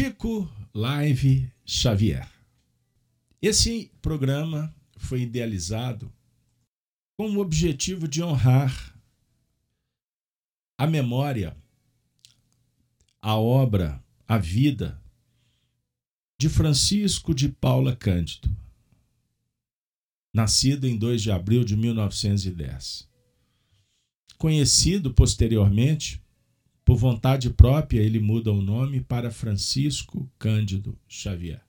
Chico Live Xavier. Esse programa foi idealizado com o objetivo de honrar a memória, a obra, a vida de Francisco de Paula Cândido, nascido em 2 de abril de 1910. Conhecido posteriormente por vontade própria, ele muda o nome para Francisco Cândido Xavier.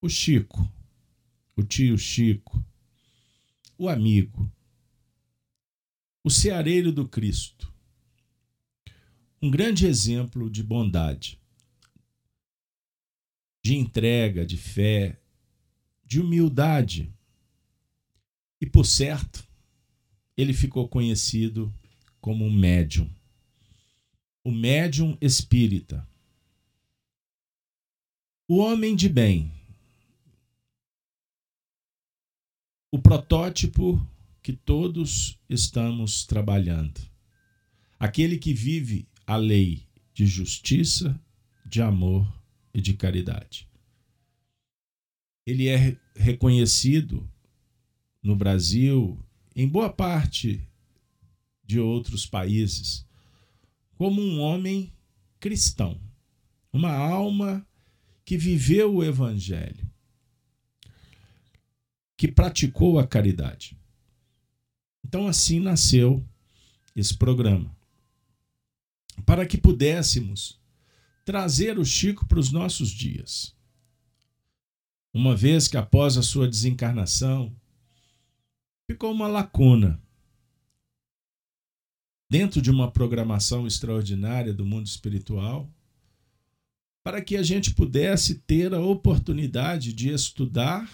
O Chico, o tio Chico, o amigo, o ceareiro do Cristo. Um grande exemplo de bondade, de entrega, de fé, de humildade. E por certo, ele ficou conhecido como um médium o médium espírita. O homem de bem. O protótipo que todos estamos trabalhando. Aquele que vive a lei de justiça, de amor e de caridade. Ele é reconhecido no Brasil, em boa parte de outros países, como um homem cristão, uma alma que viveu o evangelho, que praticou a caridade. Então assim nasceu esse programa. Para que pudéssemos trazer o Chico para os nossos dias. Uma vez que após a sua desencarnação ficou uma lacuna dentro de uma programação extraordinária do mundo espiritual, para que a gente pudesse ter a oportunidade de estudar,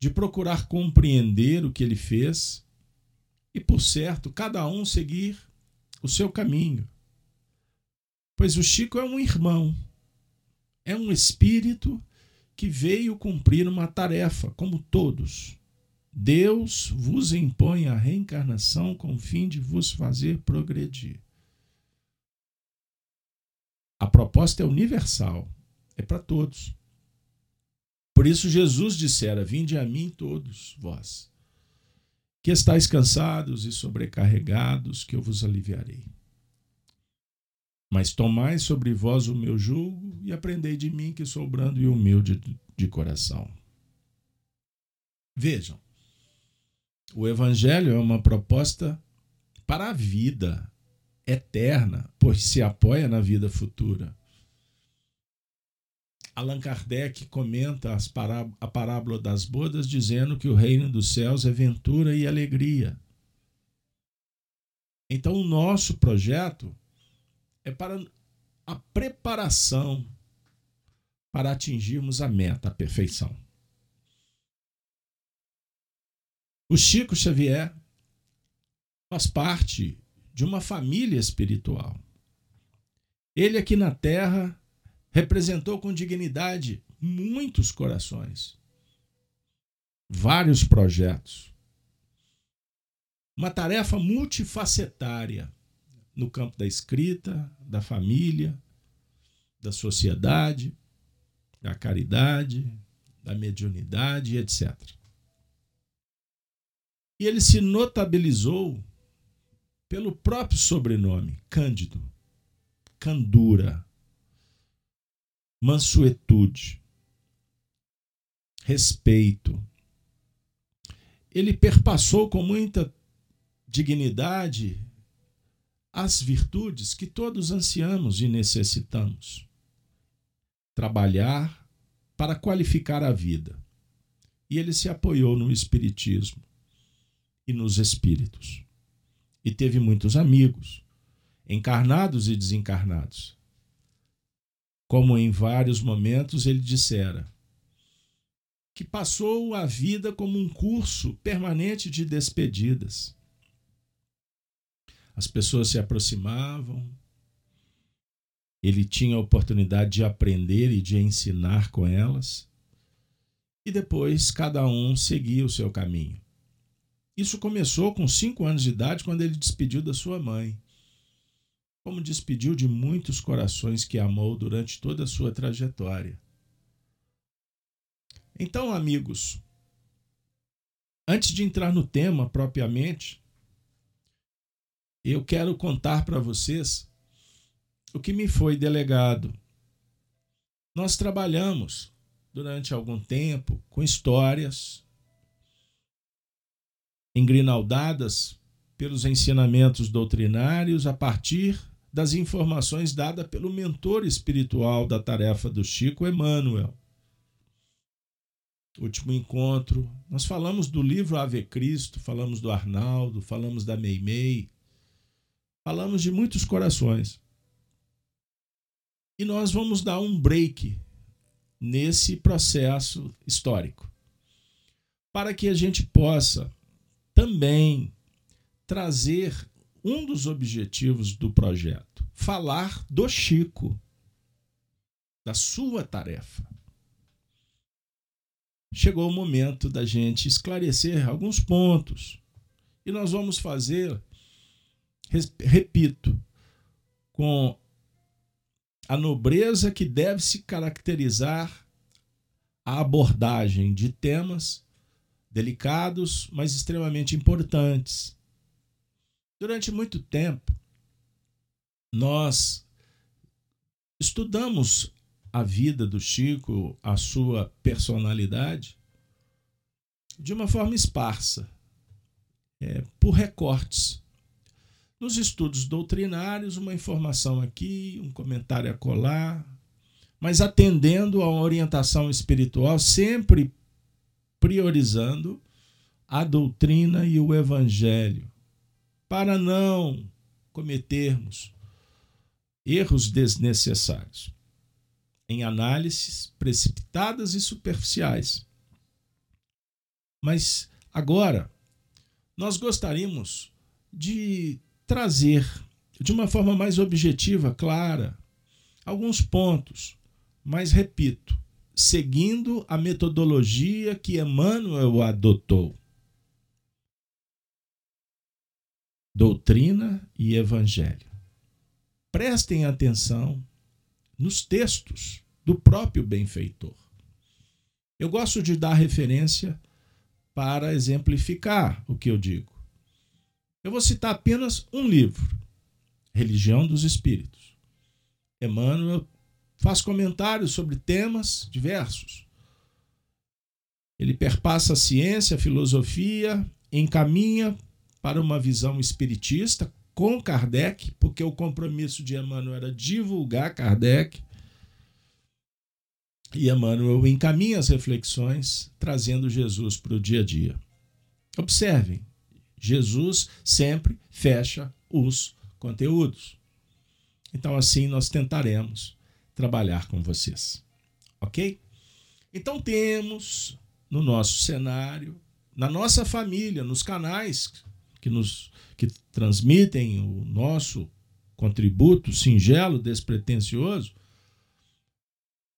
de procurar compreender o que ele fez e, por certo, cada um seguir o seu caminho. Pois o Chico é um irmão, é um espírito que veio cumprir uma tarefa, como todos. Deus vos impõe a reencarnação com o fim de vos fazer progredir. A proposta é universal, é para todos. Por isso Jesus dissera: Vinde a mim todos vós, que estáis cansados e sobrecarregados, que eu vos aliviarei. Mas tomai sobre vós o meu jugo e aprendei de mim, que sou brando e humilde de coração. Vejam, o Evangelho é uma proposta para a vida eterna, pois se apoia na vida futura. Allan Kardec comenta a parábola das bodas dizendo que o reino dos céus é ventura e alegria. Então, o nosso projeto é para a preparação para atingirmos a meta, a perfeição. O Chico Xavier faz parte de uma família espiritual. Ele aqui na Terra representou com dignidade muitos corações, vários projetos, uma tarefa multifacetária no campo da escrita, da família, da sociedade, da caridade, da mediunidade, etc. E ele se notabilizou pelo próprio sobrenome, Cândido, candura, mansuetude, respeito. Ele perpassou com muita dignidade as virtudes que todos ansiamos e necessitamos. Trabalhar para qualificar a vida. E ele se apoiou no Espiritismo e nos espíritos. E teve muitos amigos, encarnados e desencarnados. Como em vários momentos ele dissera, que passou a vida como um curso permanente de despedidas. As pessoas se aproximavam, ele tinha a oportunidade de aprender e de ensinar com elas, e depois cada um seguia o seu caminho. Isso começou com cinco anos de idade, quando ele despediu da sua mãe. como despediu de muitos corações que amou durante toda a sua trajetória. Então, amigos, antes de entrar no tema propriamente, eu quero contar para vocês o que me foi delegado. Nós trabalhamos durante algum tempo com histórias engrinaldadas pelos ensinamentos doutrinários a partir das informações dadas pelo mentor espiritual da tarefa do Chico, Emmanuel. Último encontro, nós falamos do livro Ave Cristo, falamos do Arnaldo, falamos da Meimei, falamos de muitos corações. E nós vamos dar um break nesse processo histórico, para que a gente possa também trazer um dos objetivos do projeto: falar do Chico, da sua tarefa. Chegou o momento da gente esclarecer alguns pontos. E nós vamos fazer, repito, com a nobreza que deve se caracterizar a abordagem de temas delicados, mas extremamente importantes Durante muito tempo, nós estudamos a vida do Chico, a sua personalidade, de uma forma esparsa, é, por recortes. Nos estudos doutrinários, uma informação aqui, um comentário a colar, mas atendendo a uma orientação espiritual, sempre priorizando a doutrina e o evangelho para não cometermos erros desnecessários em análises precipitadas e superficiais. Mas agora nós gostaríamos de trazer de uma forma mais objetiva, clara, alguns pontos, mas repito, seguindo a metodologia que Emmanuel adotou. doutrina e evangelho. Prestem atenção nos textos do próprio benfeitor. Eu gosto de dar referência para exemplificar o que eu digo. Eu vou citar apenas um livro, Religião dos Espíritos. Emmanuel faz comentários sobre temas diversos. Ele perpassa a ciência, a filosofia, encaminha para uma visão espiritista com Kardec, porque o compromisso de Emmanuel era divulgar Kardec. E Emmanuel encaminha as reflexões, trazendo Jesus para o dia a dia. Observem, Jesus sempre fecha os conteúdos. Então, assim, nós tentaremos trabalhar com vocês. Ok? Então, temos no nosso cenário, na nossa família, nos canais que nos que transmitem o nosso contributo singelo, despretensioso,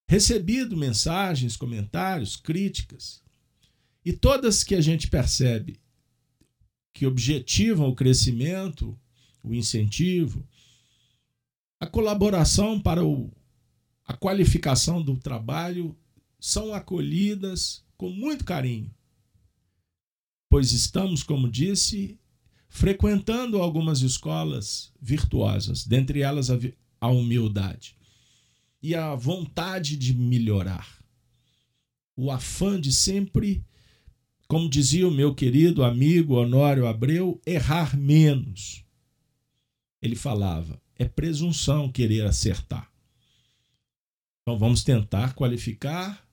recebido mensagens, comentários, críticas, e todas que a gente percebe que objetivam o crescimento, o incentivo, a colaboração para o, a qualificação do trabalho são acolhidas com muito carinho, pois estamos, como disse, frequentando algumas escolas virtuosas, dentre elas a, a humildade e a vontade de melhorar, o afã de sempre, como dizia o meu querido amigo Honório Abreu, errar menos. Ele falava: é presunção querer acertar. Então vamos tentar qualificar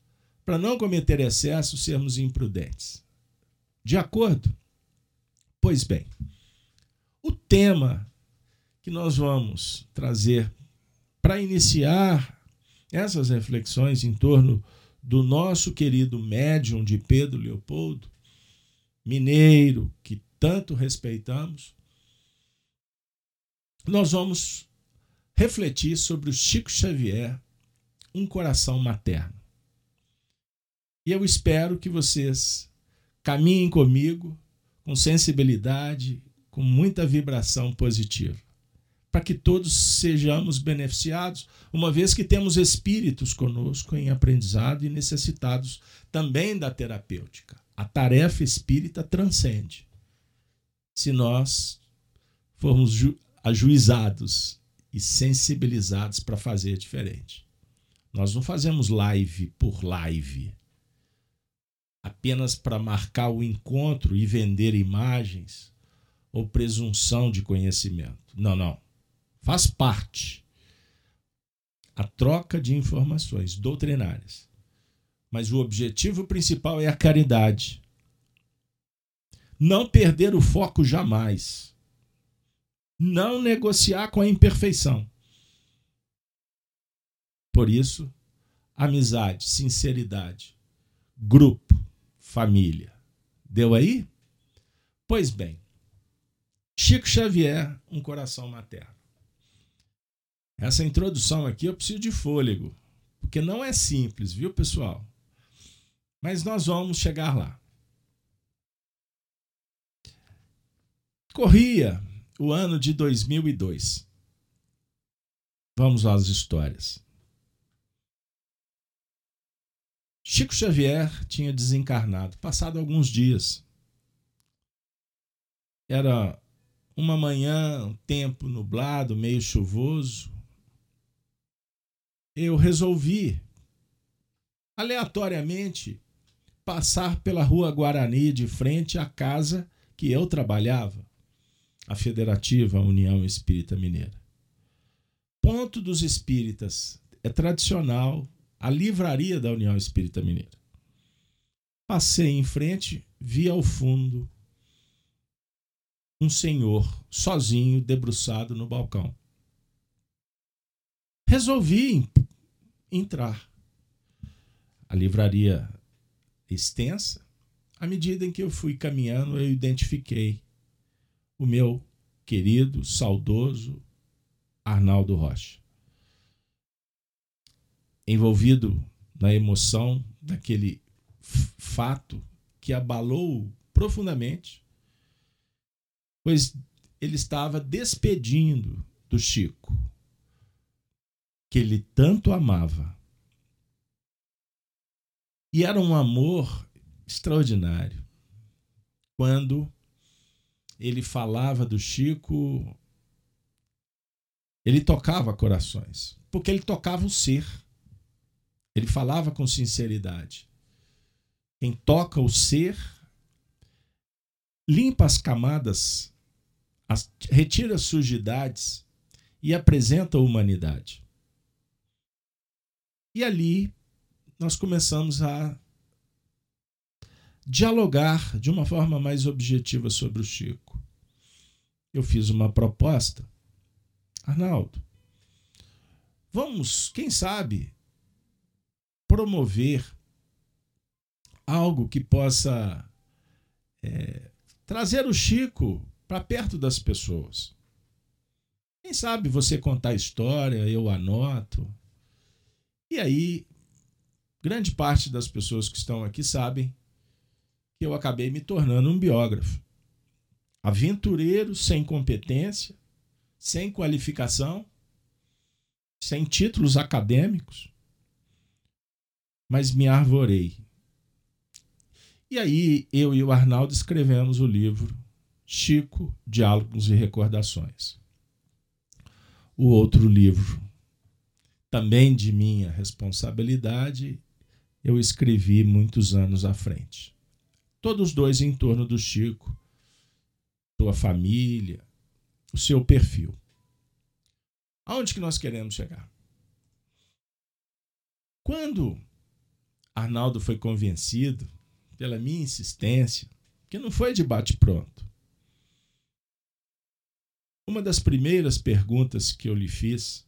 para não cometer excesso, sermos imprudentes. De acordo? Pois bem, o tema que nós vamos trazer para iniciar essas reflexões em torno do nosso querido médium de Pedro Leopoldo, mineiro, que tanto respeitamos, nós vamos refletir sobre o Chico Xavier, um coração materno. E eu espero que vocês caminhem comigo com sensibilidade, com muita vibração positiva, para que todos sejamos beneficiados, uma vez que temos espíritos conosco em aprendizado e necessitados também da terapêutica. A tarefa espírita transcende. Se nós formos ajuizados e sensibilizados para fazer diferente. Nós não fazemos live por live, apenas para marcar o encontro e vender imagens ou presunção de conhecimento. Não, não faz parte a troca de informações doutrinárias. Mas o objetivo principal é a caridade. Não perder o foco jamais. Não negociar com a imperfeição. Por isso, amizade, sinceridade, grupo, família. Deu aí? Pois bem, Chico Xavier, um coração materno. Essa introdução aqui eu preciso de fôlego, porque não é simples, viu, pessoal? Mas nós vamos chegar lá. Corria o ano de 2002. Vamos às histórias. Chico Xavier tinha desencarnado, passado alguns dias. Era uma manhã, um tempo nublado, meio chuvoso eu resolvi aleatoriamente passar pela Rua Guarani de frente à casa que eu trabalhava, a Federativa União Espírita Mineira. Ponto dos Espíritas é tradicional a livraria da União Espírita Mineira. Passei em frente, vi ao fundo um senhor sozinho debruçado no balcão. Resolvi entrar. A livraria extensa, à medida em que eu fui caminhando, eu identifiquei o meu querido, saudoso Arnaldo Rocha. Envolvido na emoção daquele fato que abalou profundamente, pois ele estava despedindo do Chico que ele tanto amava. E era um amor extraordinário. Quando ele falava do Chico, ele tocava corações, porque ele tocava o ser. Ele falava com sinceridade. Quem toca o ser limpa as camadas, as, retira as sujidades e apresenta a humanidade. E ali nós começamos a dialogar de uma forma mais objetiva sobre o Chico. Eu fiz uma proposta. Arnaldo, vamos, quem sabe, promover algo que possa é, trazer o Chico para perto das pessoas. Quem sabe você contar a história, eu anoto. E aí, grande parte das pessoas que estão aqui sabem que eu acabei me tornando um biógrafo. Aventureiro sem competência, sem qualificação, sem títulos acadêmicos, mas me arvorei. E aí eu e o Arnaldo escrevemos o livro Chico, Diálogos e Recordações. O outro livro também de minha responsabilidade, eu escrevi muitos anos à frente. Todos dois em torno do Chico, sua família, o seu perfil. Aonde que nós queremos chegar? Quando Arnaldo foi convencido pela minha insistência, que não foi de bate-pronto, uma das primeiras perguntas que eu lhe fiz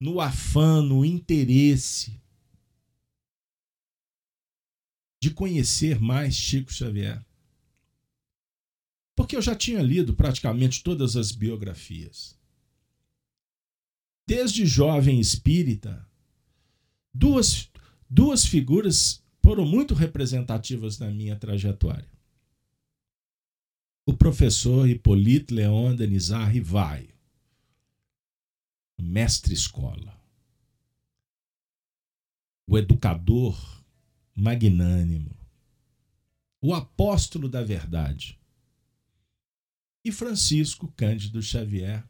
no afã, no interesse de conhecer mais Chico Xavier. Porque eu já tinha lido praticamente todas as biografias. Desde jovem espírita, duas, duas figuras foram muito representativas na minha trajetória. O professor Hippolyte Leon Denizar Rivaio mestre escola, o educador magnânimo, o apóstolo da verdade. E Francisco Cândido Xavier,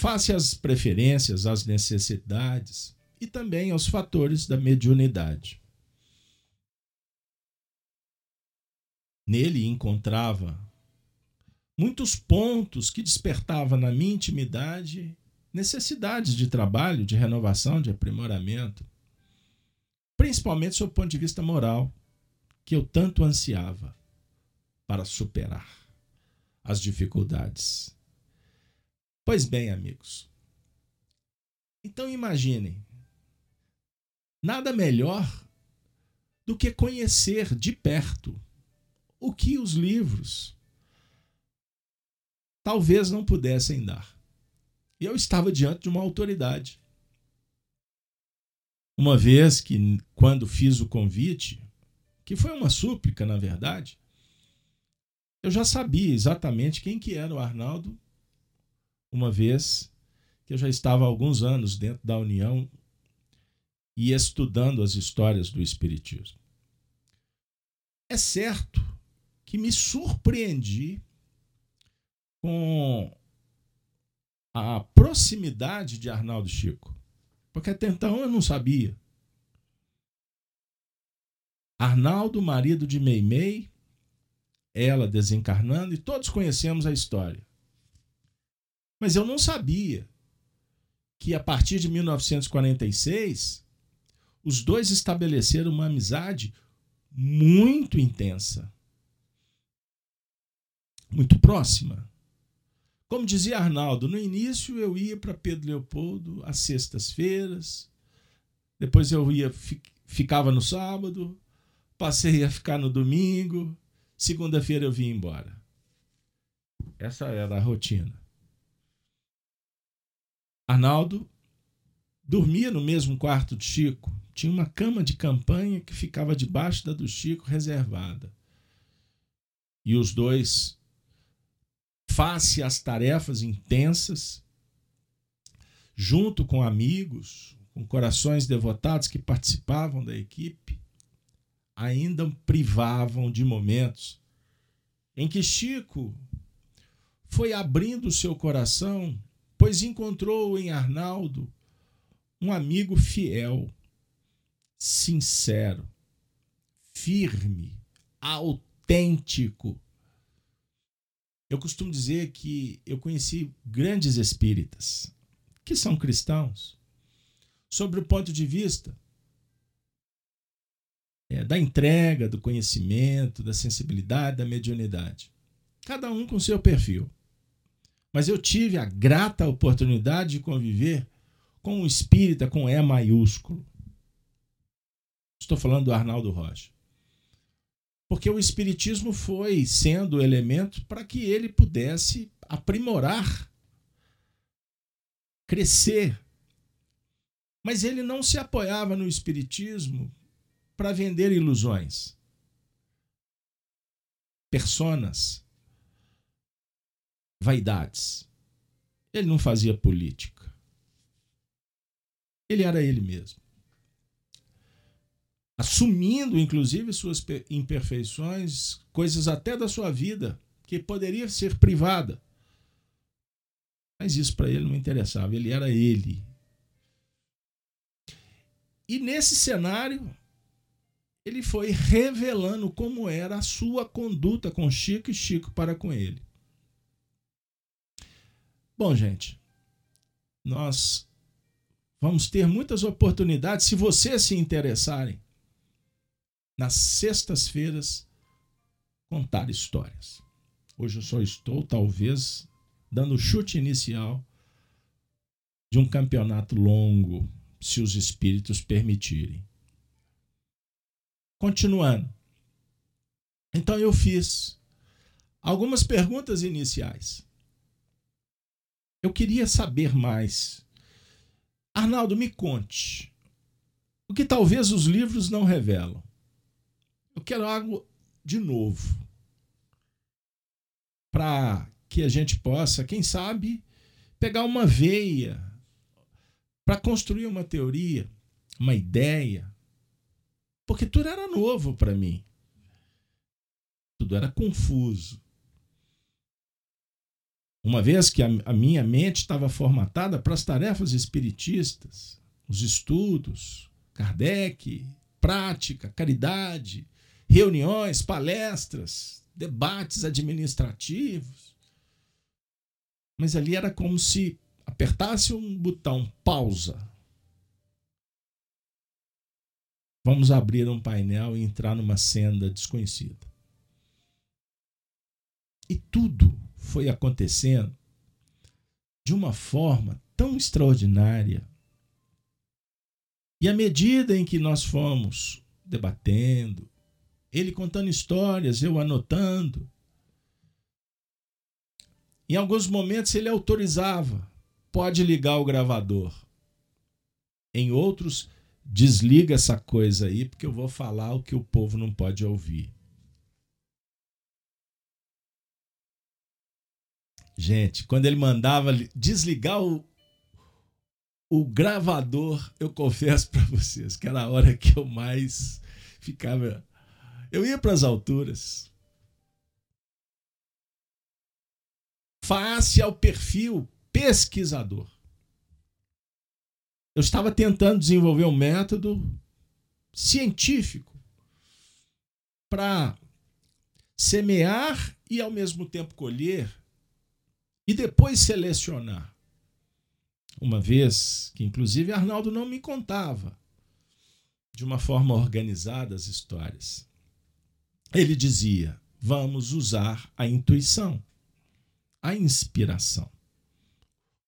face às preferências, às necessidades e também aos fatores da mediunidade. Nele encontrava muitos pontos que despertavam na minha intimidade necessidades de trabalho, de renovação, de aprimoramento, principalmente sob o ponto de vista moral, que eu tanto ansiava para superar as dificuldades. Pois bem, amigos. Então imaginem, nada melhor do que conhecer de perto o que os livros talvez não pudessem dar. E eu estava diante de uma autoridade. Uma vez que, quando fiz o convite, que foi uma súplica, na verdade, eu já sabia exatamente quem que era o Arnaldo, uma vez que eu já estava há alguns anos dentro da União e estudando as histórias do Espiritismo. É certo que me surpreendi com a proximidade de Arnaldo Chico, porque até então eu não sabia. Arnaldo, marido de Meimei, ela desencarnando, e todos conhecemos a história. Mas eu não sabia que a partir de 1946 os dois estabeleceram uma amizade muito intensa muito próxima. Como dizia Arnaldo, no início eu ia para Pedro Leopoldo às sextas-feiras, depois eu ia ficava no sábado, passei a ficar no domingo, segunda-feira eu vim embora. Essa era a rotina. Arnaldo dormia no mesmo quarto de Chico. Tinha uma cama de campanha que ficava debaixo da do Chico reservada. E os dois face às tarefas intensas, junto com amigos, com corações devotados que participavam da equipe, ainda privavam de momentos em que Chico foi abrindo seu coração, pois encontrou em Arnaldo um amigo fiel, sincero, firme, autêntico, eu costumo dizer que eu conheci grandes espíritas, que são cristãos, sobre o ponto de vista é, da entrega, do conhecimento, da sensibilidade, da mediunidade. Cada um com seu perfil. Mas eu tive a grata oportunidade de conviver com um espírita com E maiúsculo. Estou falando do Arnaldo Rocha porque o Espiritismo foi sendo elemento para que ele pudesse aprimorar, crescer. Mas ele não se apoiava no Espiritismo para vender ilusões, personas, vaidades. Ele não fazia política. Ele era ele mesmo assumindo inclusive suas imperfeições, coisas até da sua vida que poderia ser privada. Mas isso para ele não interessava, ele era ele. E nesse cenário, ele foi revelando como era a sua conduta com Chico e Chico para com ele. Bom, gente, nós vamos ter muitas oportunidades se vocês se interessarem nas sextas-feiras, contar histórias. Hoje eu só estou, talvez, dando o chute inicial de um campeonato longo, se os espíritos permitirem. Continuando. Então eu fiz algumas perguntas iniciais. Eu queria saber mais. Arnaldo, me conte o que talvez os livros não revelam. Quero algo de novo. Para que a gente possa, quem sabe, pegar uma veia para construir uma teoria, uma ideia, porque tudo era novo para mim. Tudo era confuso. Uma vez que a minha mente estava formatada para as tarefas espiritistas, os estudos, Kardec, prática, caridade, reuniões, palestras, debates administrativos. Mas ali era como se apertasse um botão pausa. Vamos abrir um painel e entrar numa senda desconhecida. E tudo foi acontecendo de uma forma tão extraordinária. E à medida em que nós fomos debatendo, ele contando histórias, eu anotando, em alguns momentos ele autorizava, pode ligar o gravador. Em outros, desliga essa coisa aí, porque eu vou falar o que o povo não pode ouvir. Gente, quando ele mandava desligar o, o gravador, eu confesso para vocês que era a hora que eu mais ficava. Eu ia para as alturas. Face ao perfil pesquisador. Eu estava tentando desenvolver um método científico para semear e ao mesmo tempo colher e depois selecionar. Uma vez que, inclusive, Arnaldo não me contava de uma forma organizada as histórias. Ele dizia: vamos usar a intuição, a inspiração.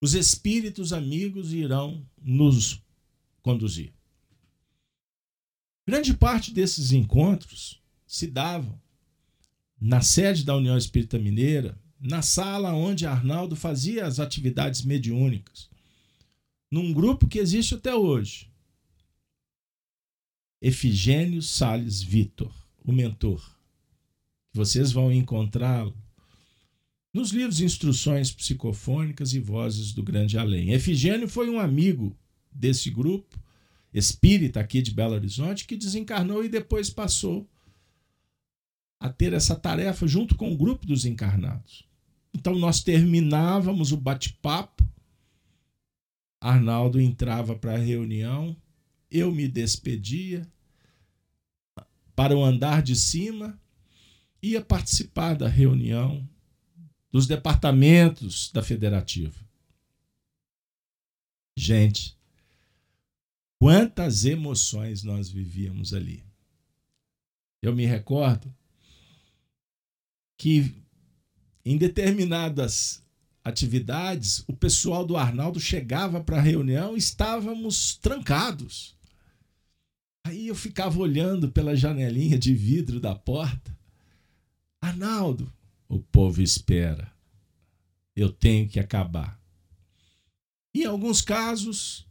Os espíritos amigos irão nos conduzir. Grande parte desses encontros se davam na sede da União Espírita Mineira, na sala onde Arnaldo fazia as atividades mediúnicas, num grupo que existe até hoje. Efigênio Sales Vitor, o mentor. Vocês vão encontrá-lo nos livros Instruções Psicofônicas e Vozes do Grande Além. Efigênio foi um amigo desse grupo, espírita aqui de Belo Horizonte, que desencarnou e depois passou a ter essa tarefa junto com o grupo dos encarnados. Então nós terminávamos o bate-papo, Arnaldo entrava para a reunião, eu me despedia para o andar de cima, ia participar da reunião dos departamentos da federativa. Gente, quantas emoções nós vivíamos ali. Eu me recordo que em determinadas atividades, o pessoal do Arnaldo chegava para a reunião e estávamos trancados. Aí eu ficava olhando pela janelinha de vidro da porta. Arnaldo, o povo espera. Eu tenho que acabar. Em alguns casos,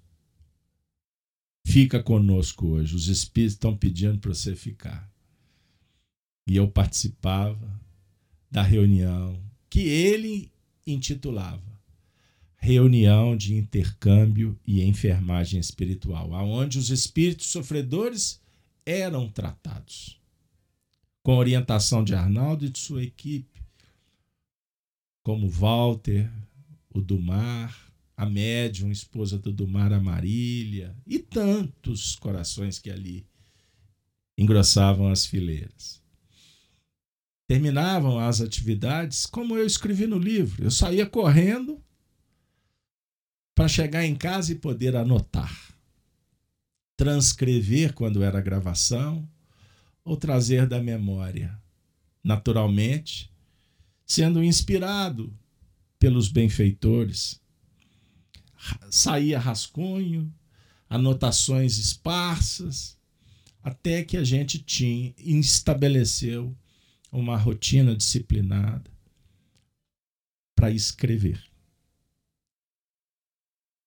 fica conosco hoje. Os espíritos estão pedindo para você ficar. E eu participava da reunião que ele intitulava Reunião de Intercâmbio e Enfermagem Espiritual, aonde os espíritos sofredores eram tratados. Com orientação de Arnaldo e de sua equipe, como Walter, o Dumar, a médium, esposa do Dumar, a Marília, e tantos corações que ali engrossavam as fileiras terminavam as atividades, como eu escrevi no livro. Eu saía correndo para chegar em casa e poder anotar, transcrever quando era gravação ou trazer da memória, naturalmente, sendo inspirado pelos benfeitores. Saía rascunho, anotações esparsas, até que a gente tinha estabeleceu uma rotina disciplinada para escrever.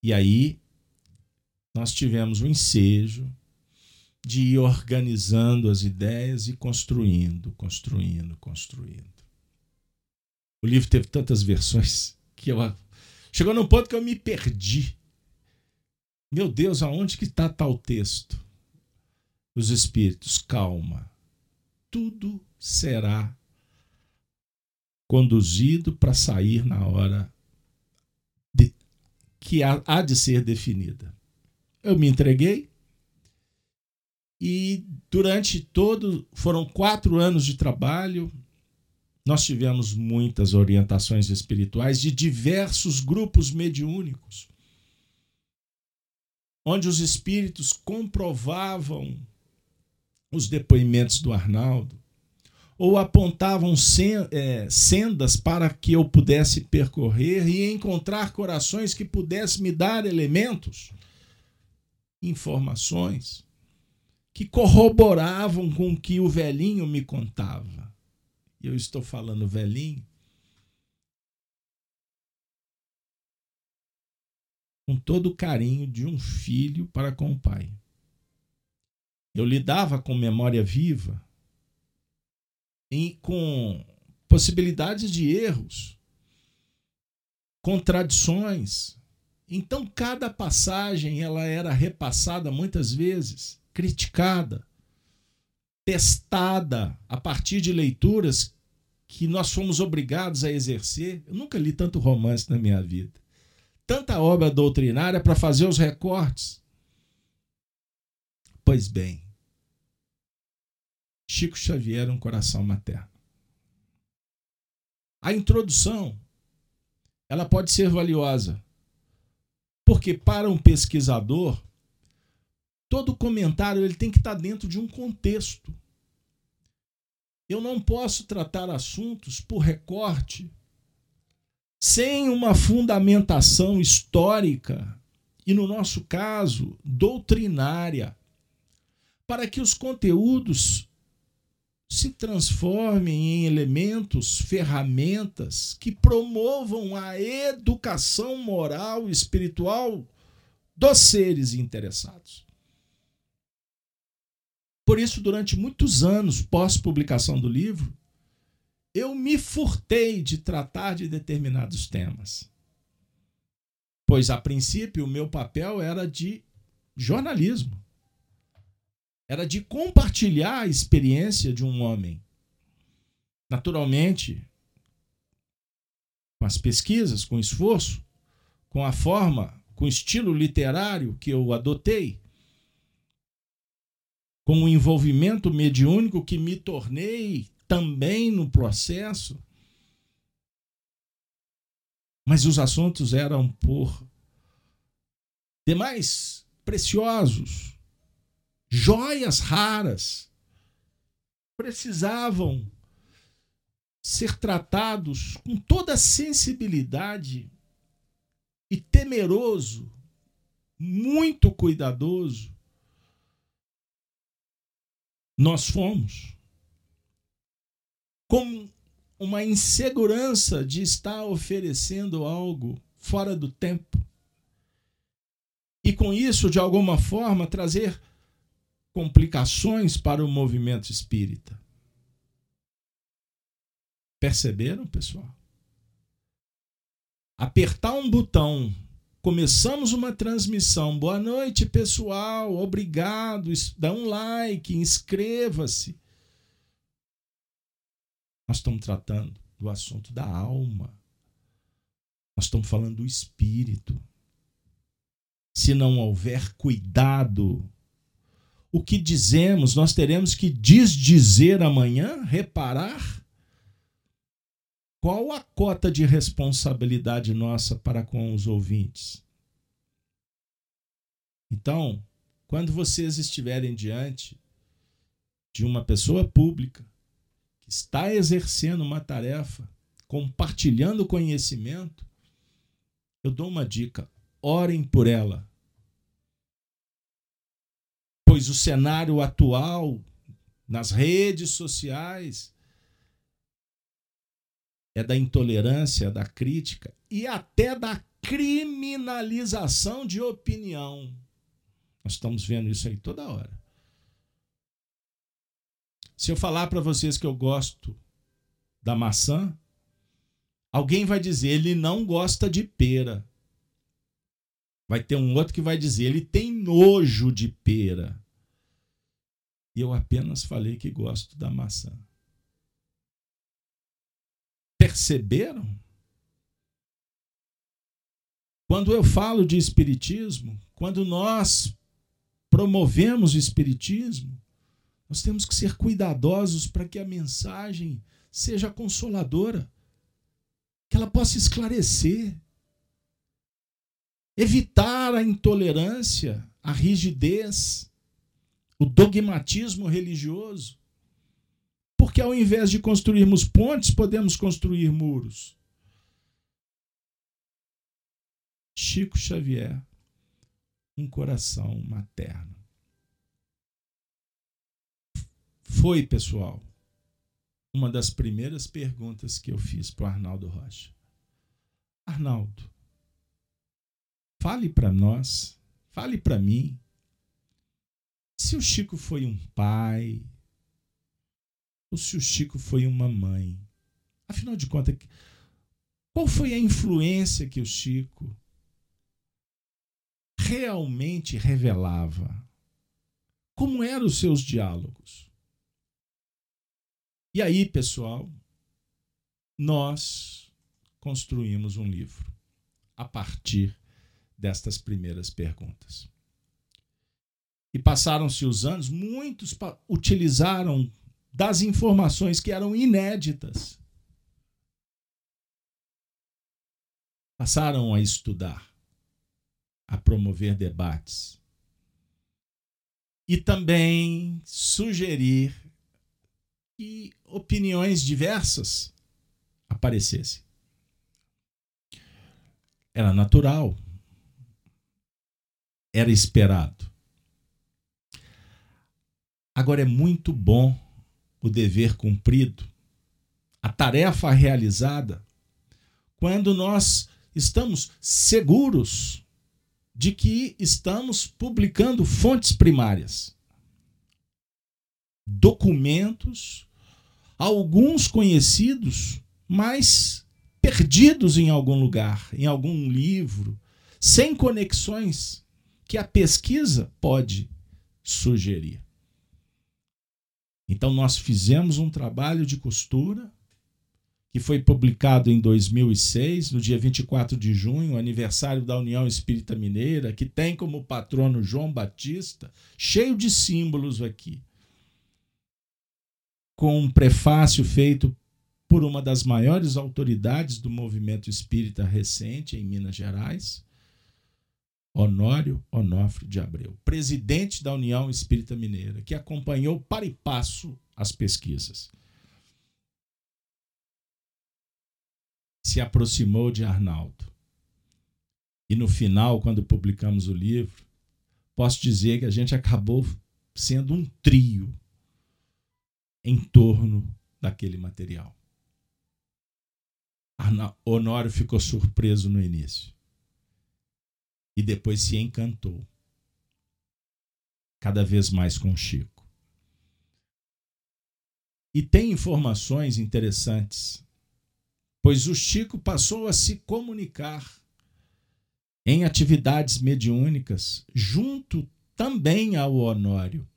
E aí nós tivemos o ensejo de ir organizando as ideias e construindo, construindo, construindo. O livro teve tantas versões que eu Chegou num ponto que eu me perdi. Meu Deus, aonde que está tal texto? Os espíritos, calma. Tudo será conduzido para sair na hora que há, de ser definida. Eu me entreguei e durante todo foram quatro anos de trabalho. Nós tivemos muitas orientações espirituais de diversos grupos mediúnicos onde os espíritos comprovavam os depoimentos do Arnaldo, ou apontavam é, sendas para que eu pudesse percorrer e encontrar corações que pudessem me dar elementos, informações que corroboravam com o que o velhinho me contava. Eu estou falando velhinho com todo o carinho de um filho para com o pai. Eu lidava com memória viva com possibilidades de erros, contradições. Então cada passagem ela era repassada muitas vezes, criticada, testada a partir de leituras que nós fomos obrigados a exercer. Eu nunca li tanto romance na minha vida tanta obra doutrinária para fazer os recortes. Pois bem, Chico Xavier um coração materno. A introdução ela pode ser valiosa, porque para um pesquisador todo comentário ele tem que estar dentro de um contexto. Eu não posso tratar assuntos por recorte sem uma fundamentação histórica e, no nosso caso, doutrinária, para que os conteúdos se transformem em elementos, ferramentas que promovam a educação moral e espiritual dos seres interessados. Por isso, durante muitos anos pós-publicação do livro, eu me furtei de tratar de determinados temas. Pois, a princípio, o meu papel era de jornalismo. Era de compartilhar a experiência de um homem. Naturalmente, com as pesquisas, com o esforço, com a forma, com o estilo literário que eu adotei, com o envolvimento mediúnico que me tornei também no processo. Mas os assuntos eram por demais preciosos, joias raras, precisavam ser tratados com toda a sensibilidade e temeroso, muito cuidadoso. Nós fomos com uma insegurança de estar oferecendo algo fora do tempo. E com isso, de alguma forma, trazer complicações para o movimento espírita. Perceberam, pessoal? Apertar um botão. Começamos uma transmissão. Boa noite, pessoal. Obrigado. Dá um like, inscreva-se. Nós estamos tratando do assunto da alma. Nós estamos falando do espírito. Se não houver cuidado, o que dizemos, nós teremos que desdizer amanhã, reparar. Qual a cota de responsabilidade nossa para com os ouvintes? Então, quando vocês estiverem diante de uma pessoa pública, está exercendo uma tarefa, compartilhando conhecimento, eu dou uma dica: orem por ela. Pois o cenário atual nas redes sociais é da intolerância, da crítica e até da criminalização de opinião. Nós estamos vendo isso aí toda hora. Se eu falar para vocês que eu gosto da maçã, Alguém vai dizer, ele não gosta de pera. Vai ter um outro que vai dizer, ele tem nojo de pera. E eu apenas falei que gosto da maçã. Perceberam? Quando eu falo de espiritismo, quando nós promovemos o espiritismo, nós temos que ser cuidadosos para que a mensagem seja consoladora, que ela possa esclarecer, evitar a intolerância, a rigidez, o dogmatismo religioso. Porque ao invés de construirmos pontes, podemos construir muros. Chico Xavier, um coração materno. Foi, pessoal, uma das primeiras perguntas que eu fiz para o Arnaldo Rocha. Arnaldo, fale para nós, fale para mim, se o Chico foi um pai, ou se o Chico foi uma mãe. Afinal de contas, qual foi a influência que o Chico realmente revelava? Como eram os seus diálogos? E aí, pessoal, nós construímos um livro a partir destas primeiras perguntas. E passaram-se os anos, muitos utilizaram das informações que eram inéditas. Passaram a estudar, a promover debates e também sugerir que opiniões diversas aparecessem. Era natural. Era esperado. Agora é muito bom o dever cumprido, a tarefa realizada, quando nós estamos seguros de que estamos publicando fontes primárias, documentos alguns conhecidos, mas perdidos em algum lugar, em algum livro, sem conexões que a pesquisa pode sugerir. Então, nós fizemos um trabalho de costura que foi publicado em 2006, no dia 24 de junho, aniversário da União Espírita Mineira, que tem como patrono João Batista, cheio de símbolos aqui com um prefácio feito por uma das maiores autoridades do movimento espírita recente em Minas Gerais, Honório Onofre de Abreu, presidente da União Espírita Mineira, que acompanhou para e passo as pesquisas. Se aproximou de Arnaldo. E no final, quando publicamos o livro, posso dizer que a gente acabou sendo um trio em torno daquele material. Honório ficou surpreso no início e depois se encantou cada vez mais com Chico. E tem informações interessantes, pois o Chico passou a se comunicar em atividades mediúnicas junto também ao Honório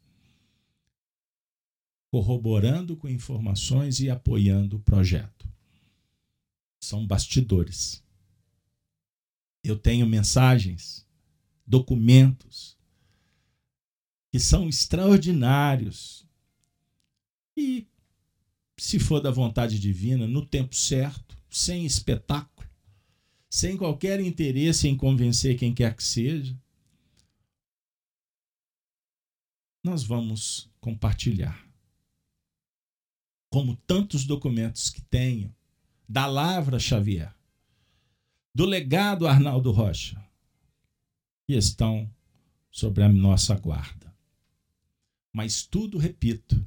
corroborando com informações e apoiando o projeto. São bastidores. Eu tenho mensagens, documentos que são extraordinários. E, se for da vontade divina, no tempo certo, sem espetáculo, sem qualquer interesse em convencer quem quer que seja, nós vamos compartilhar como tantos documentos que tenho, da Lavra Xavier, do legado Arnaldo Rocha, que estão sobre a nossa guarda. Mas tudo, repito,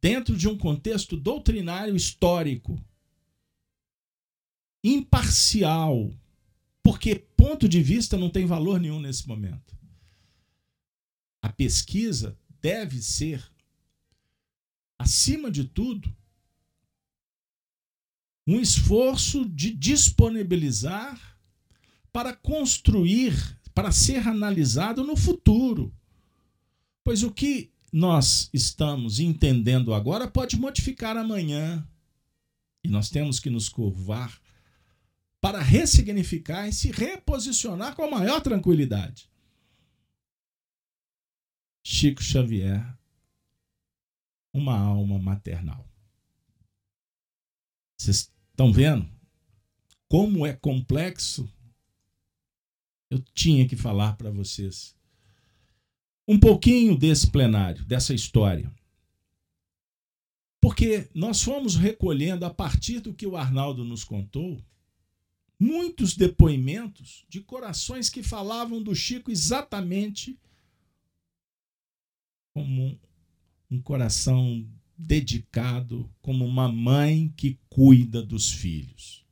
dentro de um contexto doutrinário histórico, imparcial, porque ponto de vista não tem valor nenhum nesse momento. A pesquisa deve ser acima de tudo, um esforço de disponibilizar para construir, para ser analisado no futuro. Pois o que nós estamos entendendo agora pode modificar amanhã. E nós temos que nos curvar para ressignificar e se reposicionar com a maior tranquilidade. Chico Xavier, uma alma maternal. Vocês estão vendo como é complexo? Eu tinha que falar para vocês um pouquinho desse plenário, dessa história. Porque nós fomos recolhendo, a partir do que o Arnaldo nos contou, muitos depoimentos de corações que falavam do Chico exatamente como um, coração dedicado, como uma mãe que cuida dos filhos.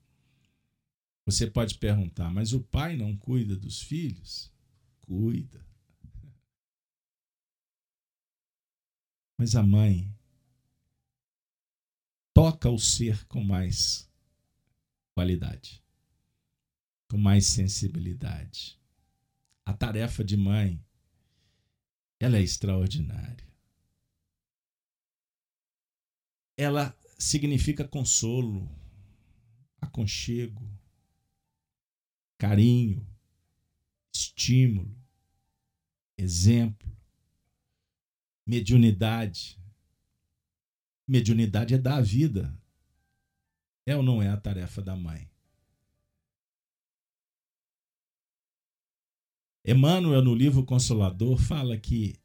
Você pode perguntar, mas o pai não cuida dos filhos? Cuida. Mas a mãe toca o ser com mais qualidade, com mais sensibilidade. A tarefa de mãe, ela é extraordinária. Ela significa consolo, aconchego, carinho, estímulo, exemplo mediunidade. Mediunidade é dar a vida. É ou não é a tarefa da mãe? Emmanuel, no livro Consolador, fala que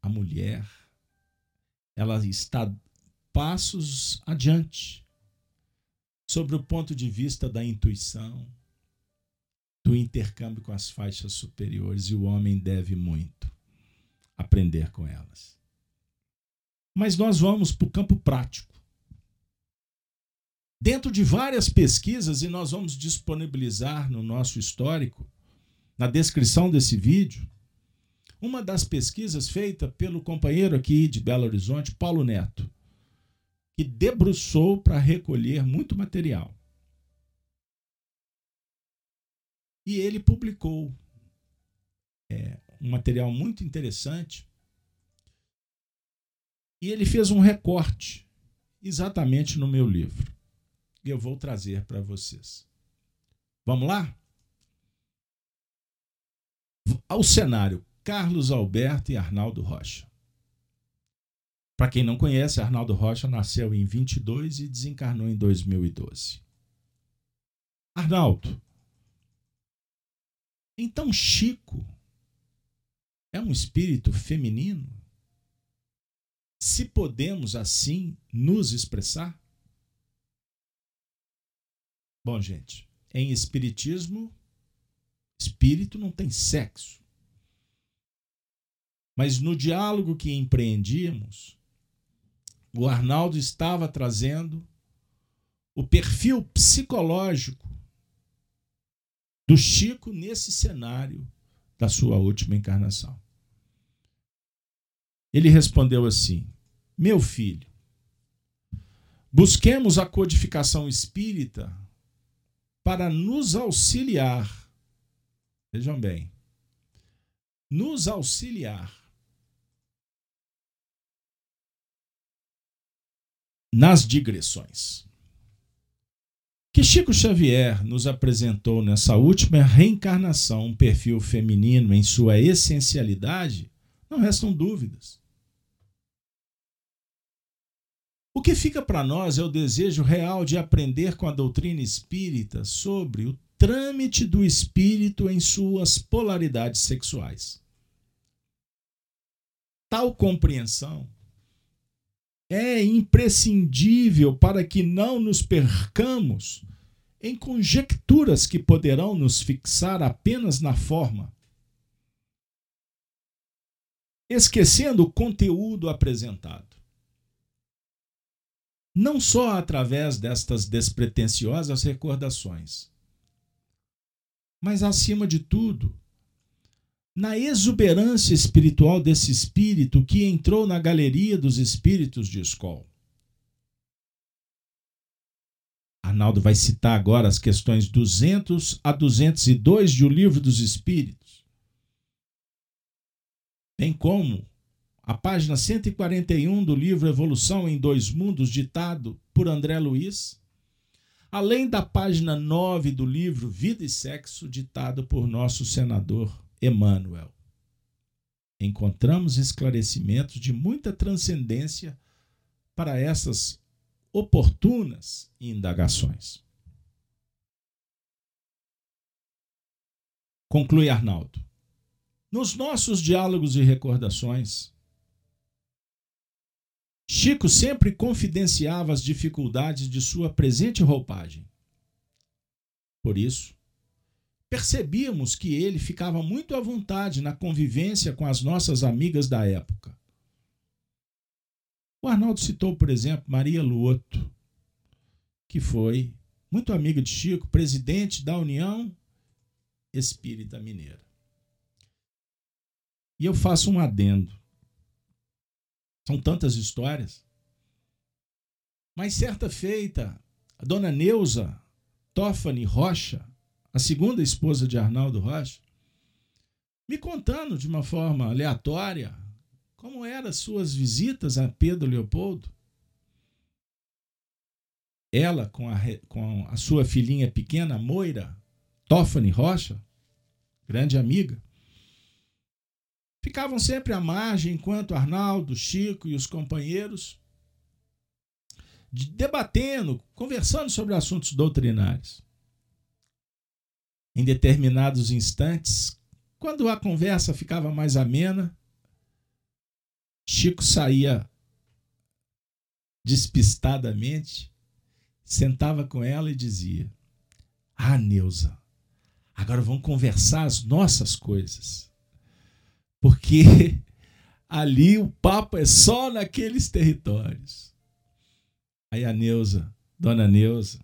a mulher ela está passos adiante sobre o ponto de vista da intuição, do intercâmbio com as faixas superiores, e o homem deve muito aprender com elas. Mas nós vamos para o campo prático. Dentro de várias pesquisas, e nós vamos disponibilizar no nosso histórico, na descrição desse vídeo, uma das pesquisas feita pelo companheiro aqui de Belo Horizonte, Paulo Neto, que debruçou para recolher muito material. E ele publicou é, um material muito interessante. E ele fez um recorte exatamente no meu livro. E eu vou trazer para vocês. Vamos lá? Ao cenário: Carlos Alberto e Arnaldo Rocha. Para quem não conhece, Arnaldo Rocha nasceu em 22 e desencarnou em 2012. Arnaldo. Então Chico é um espírito feminino? Se podemos assim nos expressar? Bom, gente, em espiritismo, espírito não tem sexo. Mas no diálogo que empreendíamos, o Arnaldo estava trazendo o perfil psicológico do Chico nesse cenário da sua última encarnação. Ele respondeu assim: Meu filho, busquemos a codificação espírita para nos auxiliar. Vejam bem, nos auxiliar nas digressões. Que Chico Xavier nos apresentou nessa última reencarnação um perfil feminino em sua essencialidade, não restam dúvidas. O que fica para nós é o desejo real de aprender com a doutrina espírita sobre o trâmite do espírito em suas polaridades sexuais. Tal compreensão é imprescindível para que não nos percamos em conjecturas que poderão nos fixar apenas na forma, esquecendo o conteúdo apresentado. Não só através destas despretensiosas recordações, mas, acima de tudo, na exuberância espiritual desse espírito que entrou na galeria dos espíritos de escola. Arnaldo vai citar agora as questões 200 a 202 de O Livro dos Espíritos, bem como? A página 141 do livro Evolução em Dois Mundos, ditado por André Luiz, além da página 9 do livro Vida e Sexo, ditado por nosso senador Emmanuel. Encontramos esclarecimentos de muita transcendência para essas oportunas indagações. Conclui Arnaldo. Nos nossos diálogos e recordações, Chico sempre confidenciava as dificuldades de sua presente roupagem. Por isso, percebíamos que ele ficava muito à vontade na convivência com as nossas amigas da época. O Arnaldo citou, por exemplo, Maria Luoto, que foi muito amiga de Chico, presidente da União Espírita Mineira. E eu faço um adendo. São tantas histórias. Mas certa feita, a dona Neuza Toffani Rocha, a segunda esposa de Arnaldo Rocha, me contando de uma forma aleatória como eram suas visitas a Pedro Leopoldo. Ela com a, com a sua filhinha pequena, Moira Toffani Rocha, grande amiga, Ficavam sempre à margem enquanto Arnaldo, Chico e os companheiros debatendo, conversando sobre assuntos doutrinários. Em determinados instantes, quando a conversa ficava mais amena, Chico saía despistadamente, sentava com ela e dizia: Ah, Neuza, agora vamos conversar as nossas coisas porque ali o papo é só naqueles territórios. Aí a Neuza, dona Neuza,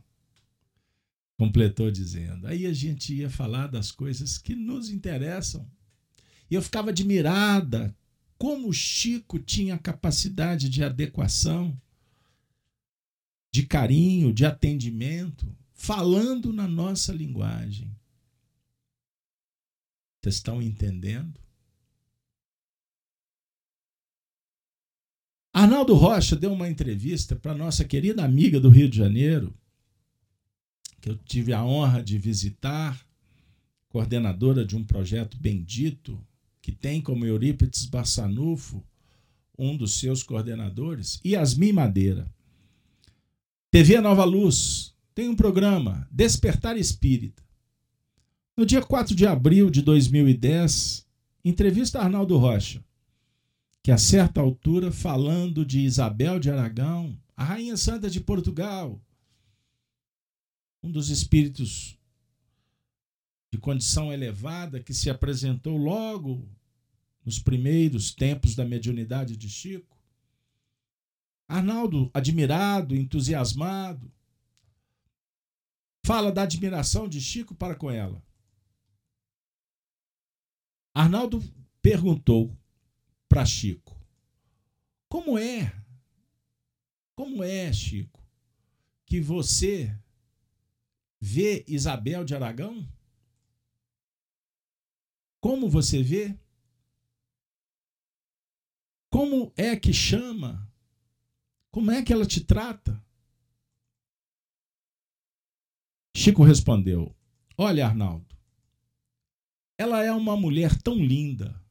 completou dizendo: aí a gente ia falar das coisas que nos interessam. E eu ficava admirada como o Chico tinha capacidade de adequação, de carinho, de atendimento, falando na nossa linguagem. Vocês estão entendendo? Arnaldo Rocha deu uma entrevista para nossa querida amiga do Rio de Janeiro, que eu tive a honra de visitar, coordenadora de um projeto bendito, que tem como Eurípides Bassanufo um dos seus coordenadores, Yasmin Madeira. TV Nova Luz tem um programa, Despertar Espírita. No dia 4 de abril de 2010, entrevista Arnaldo Rocha que a certa altura, falando de Isabel de Aragão, a Rainha Santa de Portugal, um dos espíritos de condição elevada que se apresentou logo nos primeiros tempos da mediunidade de Chico. Arnaldo, admirado, entusiasmado, fala da admiração de Chico para com ela. Arnaldo perguntou para Chico. Como é? Como é, Chico, que você vê Isabel de Aragão? Como você vê? Como é que chama? Como é que ela te trata? Chico respondeu: Olha, Arnaldo, ela é uma mulher tão linda,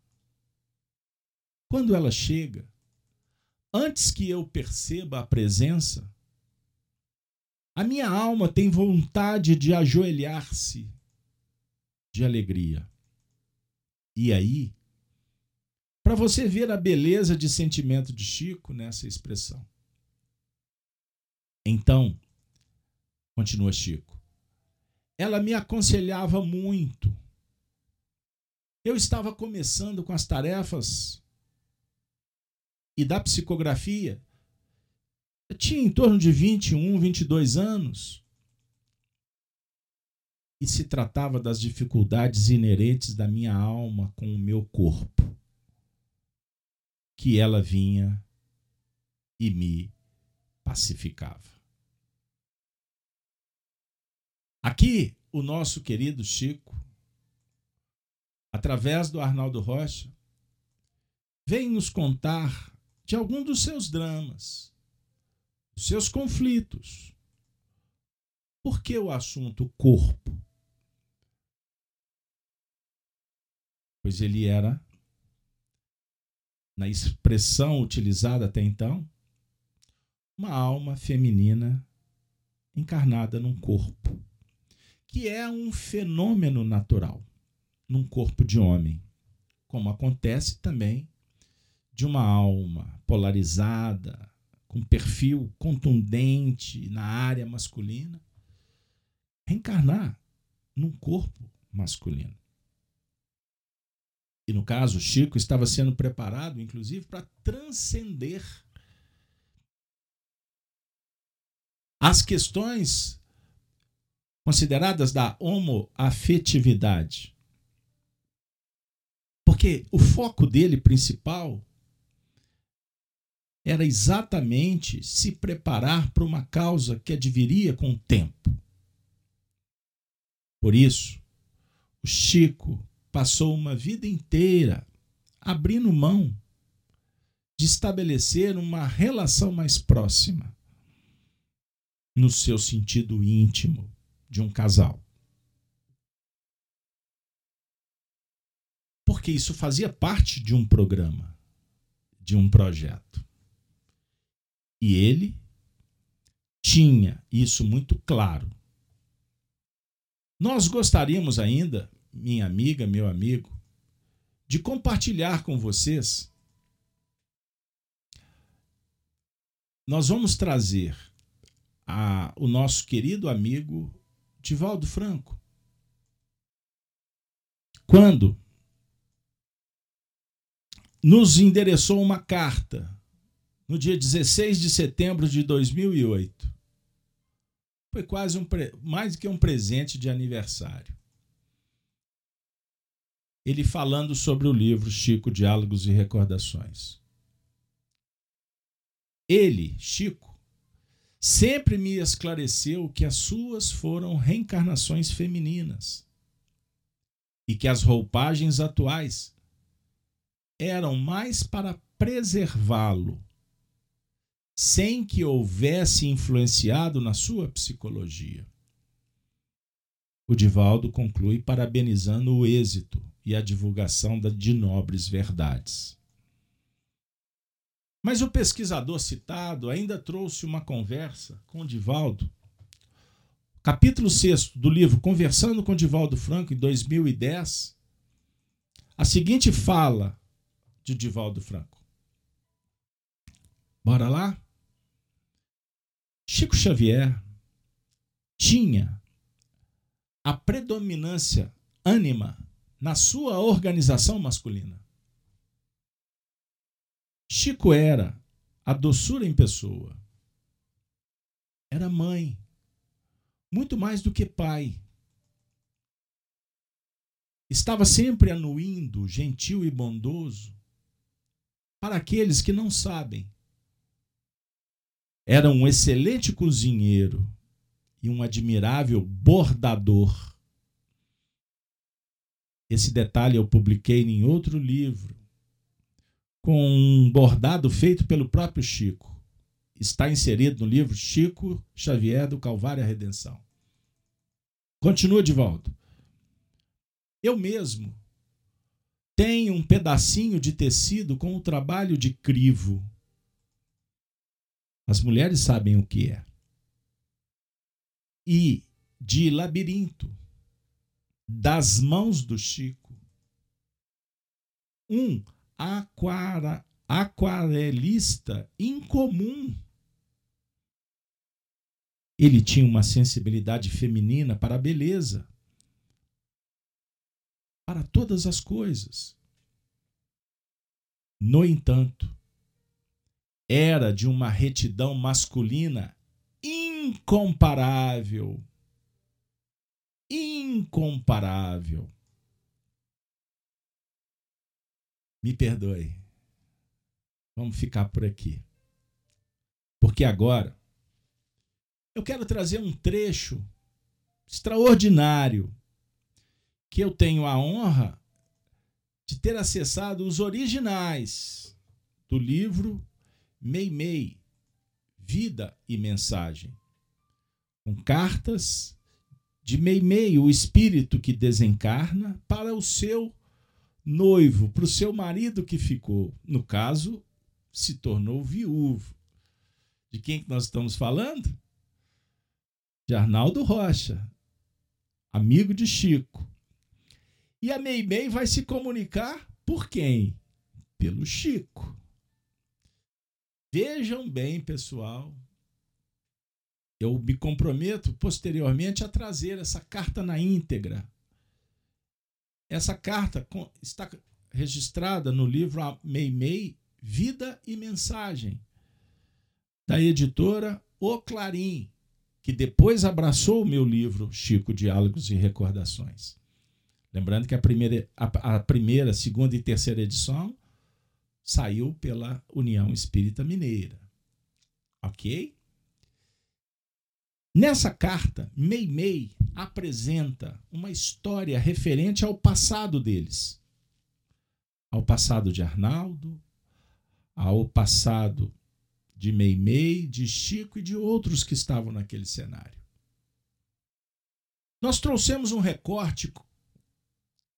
quando ela chega, antes que eu perceba a presença, a minha alma tem vontade de ajoelhar-se de alegria. E aí, para você ver a beleza de sentimento de Chico nessa expressão. Então, continua Chico, ela me aconselhava muito. Eu estava começando com as tarefas e da psicografia, eu tinha em torno de 21, 22 anos. E se tratava das dificuldades inerentes da minha alma com o meu corpo, que ela vinha e me pacificava. Aqui, o nosso querido Chico, através do Arnaldo Rocha, vem nos contar de algum dos seus dramas, seus conflitos. Por que o assunto corpo? Pois ele era, na expressão utilizada até então, uma alma feminina encarnada num corpo, que é um fenômeno natural num corpo de homem, como acontece também de uma alma polarizada, com perfil contundente na área masculina, reencarnar num corpo masculino. E no caso, Chico estava sendo preparado, inclusive, para transcender as questões consideradas da homoafetividade. Porque o foco dele principal era exatamente se preparar para uma causa que adviria com o tempo. Por isso, o Chico passou uma vida inteira abrindo mão de estabelecer uma relação mais próxima, no seu sentido íntimo, de um casal. Porque isso fazia parte de um programa, de um projeto. E ele tinha isso muito claro. Nós gostaríamos ainda, minha amiga, meu amigo, de compartilhar com vocês. Nós vamos trazer a, o nosso querido amigo Divaldo Franco. Quando nos endereçou uma carta no dia 16 de setembro de 2008. Foi quase um mais que um presente de aniversário. Ele falando sobre o livro Chico Diálogos e Recordações. Ele, Chico, sempre me esclareceu que as suas foram reencarnações femininas e que as roupagens atuais eram mais para preservá-lo sem que houvesse influenciado na sua psicologia. O Divaldo conclui parabenizando o êxito e a divulgação de nobres verdades. Mas o pesquisador citado ainda trouxe uma conversa com o Divaldo. Capítulo 6 do livro Conversando com Divaldo Franco, em 2010, a seguinte fala de Divaldo Franco. Bora lá? Chico Xavier tinha a predominância ânima na sua organização masculina. Chico era a doçura em pessoa. Era mãe, muito mais do que pai. Estava sempre anuindo, gentil e bondoso para aqueles que não sabem era um excelente cozinheiro e um admirável bordador. Esse detalhe eu publiquei em outro livro, com um bordado feito pelo próprio Chico. Está inserido no livro Chico Xavier do Calvário a Redenção. Continua, Divaldo. Eu mesmo tenho um pedacinho de tecido com o trabalho de crivo as mulheres sabem o que é. E de labirinto, das mãos do Chico, um aquara, aquarelista incomum. Ele tinha uma sensibilidade feminina para a beleza, para todas as coisas. No entanto, era de uma retidão masculina incomparável. Incomparável. Me perdoe. Vamos ficar por aqui. Porque agora eu quero trazer um trecho extraordinário que eu tenho a honra de ter acessado os originais do livro Meimei, Vida e Mensagem, com cartas de Meimei, o espírito que desencarna, para o seu noivo, para o seu marido que ficou. No caso, se tornou viúvo. De quem que nós estamos falando? De Arnaldo Rocha, amigo de Chico. E a Meimei vai se comunicar por quem? Pelo Chico. Vejam bem, pessoal. Eu me comprometo posteriormente a trazer essa carta na íntegra. Essa carta está registrada no livro Meimei, Vida e Mensagem, da editora O Clarim, que depois abraçou o meu livro Chico Diálogos e Recordações. Lembrando que a primeira, a, a primeira, segunda e terceira edição saiu pela União Espírita Mineira. Ok? Nessa carta, Meimei apresenta uma história referente ao passado deles. Ao passado de Arnaldo, ao passado de Meimei, de Chico e de outros que estavam naquele cenário. Nós trouxemos um recorte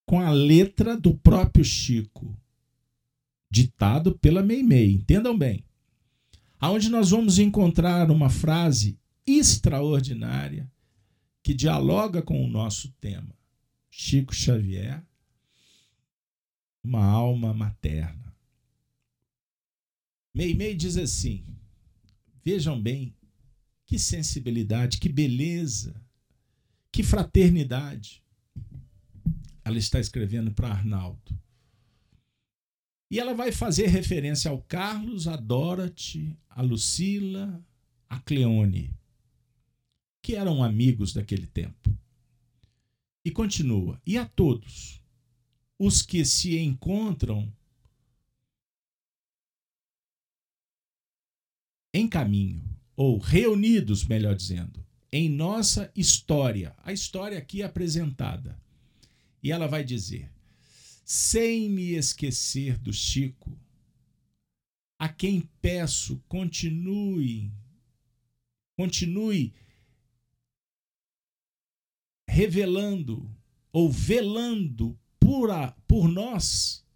com a letra do próprio Chico, ditado pela Meimei. Entendam bem. Aonde nós vamos encontrar uma frase extraordinária que dialoga com o nosso tema. Chico Xavier, uma alma materna. Meimei diz assim: vejam bem, que sensibilidade, que beleza, que fraternidade. Ela está escrevendo para Arnaldo. E ela vai fazer referência ao Carlos, a Dorothy, a Lucila, a Cleone, que eram amigos daquele tempo. E continua: e a todos os que se encontram em caminho, ou reunidos, melhor dizendo, em nossa história, a história aqui apresentada. E ela vai dizer: sem me esquecer do Chico, a quem peço continue, continue revelando ou velando por, a, por nós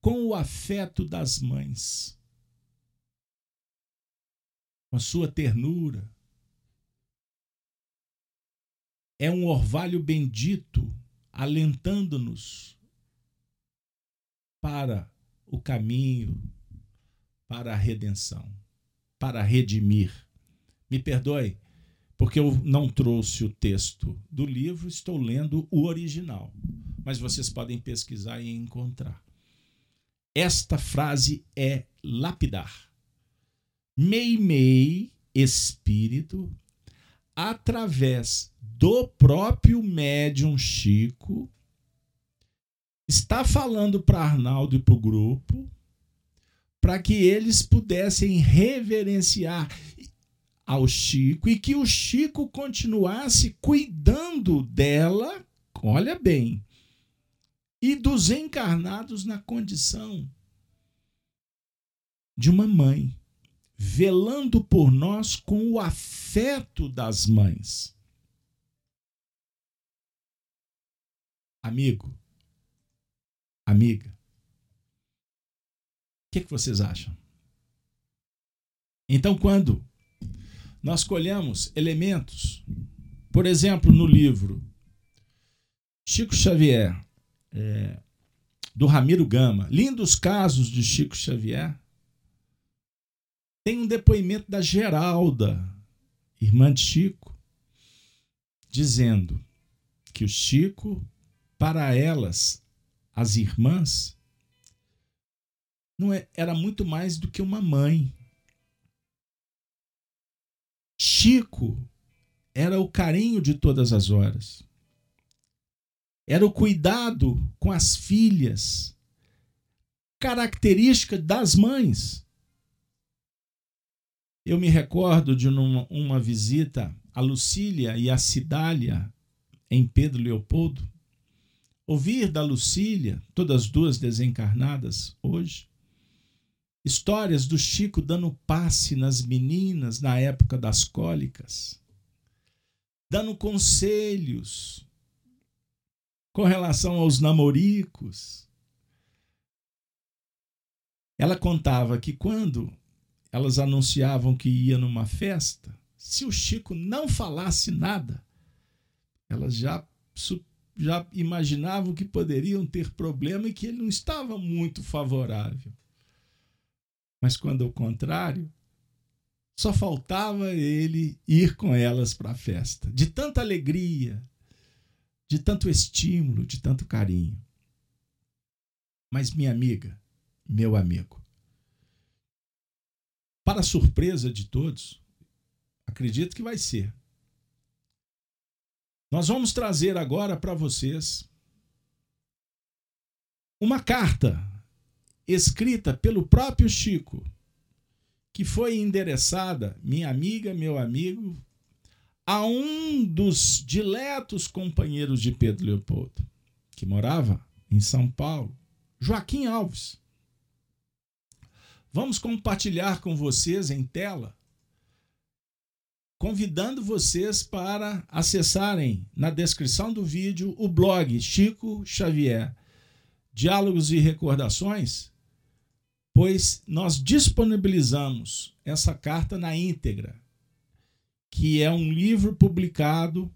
com o afeto das mães, com a sua ternura. É um orvalho bendito alentando-nos para o caminho, para a redenção, para redimir. Me perdoe, porque eu não trouxe o texto do livro, estou lendo o original. Mas vocês podem pesquisar e encontrar. Esta frase é lapidar. Meimei, espírito, através do próprio médium Chico, está falando para Arnaldo e para o grupo para que eles pudessem reverenciar ao Chico e que o Chico continuasse cuidando dela, olha bem, e dos encarnados na condição de uma mãe, velando por nós com o afeto das mães. Amigo, amiga. O que, que vocês acham? Então, quando nós colhemos elementos, por exemplo, no livro Chico Xavier, é, do Ramiro Gama, Lindos Casos de Chico Xavier, tem um depoimento da Geralda, irmã de Chico, dizendo que o Chico, para elas, as irmãs, não é, era muito mais do que uma mãe. Chico era o carinho de todas as horas. Era o cuidado com as filhas, característica das mães. Eu me recordo de uma, uma visita a Lucília e a Cidália em Pedro Leopoldo, ouvir da Lucília, todas duas desencarnadas hoje, histórias do Chico dando passe nas meninas na época das cólicas, dando conselhos com relação aos namoricos. Ela contava que quando elas anunciavam que ia numa festa, se o Chico não falasse nada, elas já já imaginavam que poderiam ter problema e que ele não estava muito favorável. Mas quando ao contrário, só faltava ele ir com elas para a festa, de tanta alegria, de tanto estímulo, de tanto carinho. Mas minha amiga, meu amigo, para surpresa de todos, acredito que vai ser nós vamos trazer agora para vocês uma carta escrita pelo próprio Chico, que foi endereçada, minha amiga, meu amigo, a um dos diletos companheiros de Pedro Leopoldo, que morava em São Paulo, Joaquim Alves. Vamos compartilhar com vocês em tela convidando vocês para acessarem na descrição do vídeo o blog Chico Xavier Diálogos e Recordações, pois nós disponibilizamos essa carta na íntegra, que é um livro publicado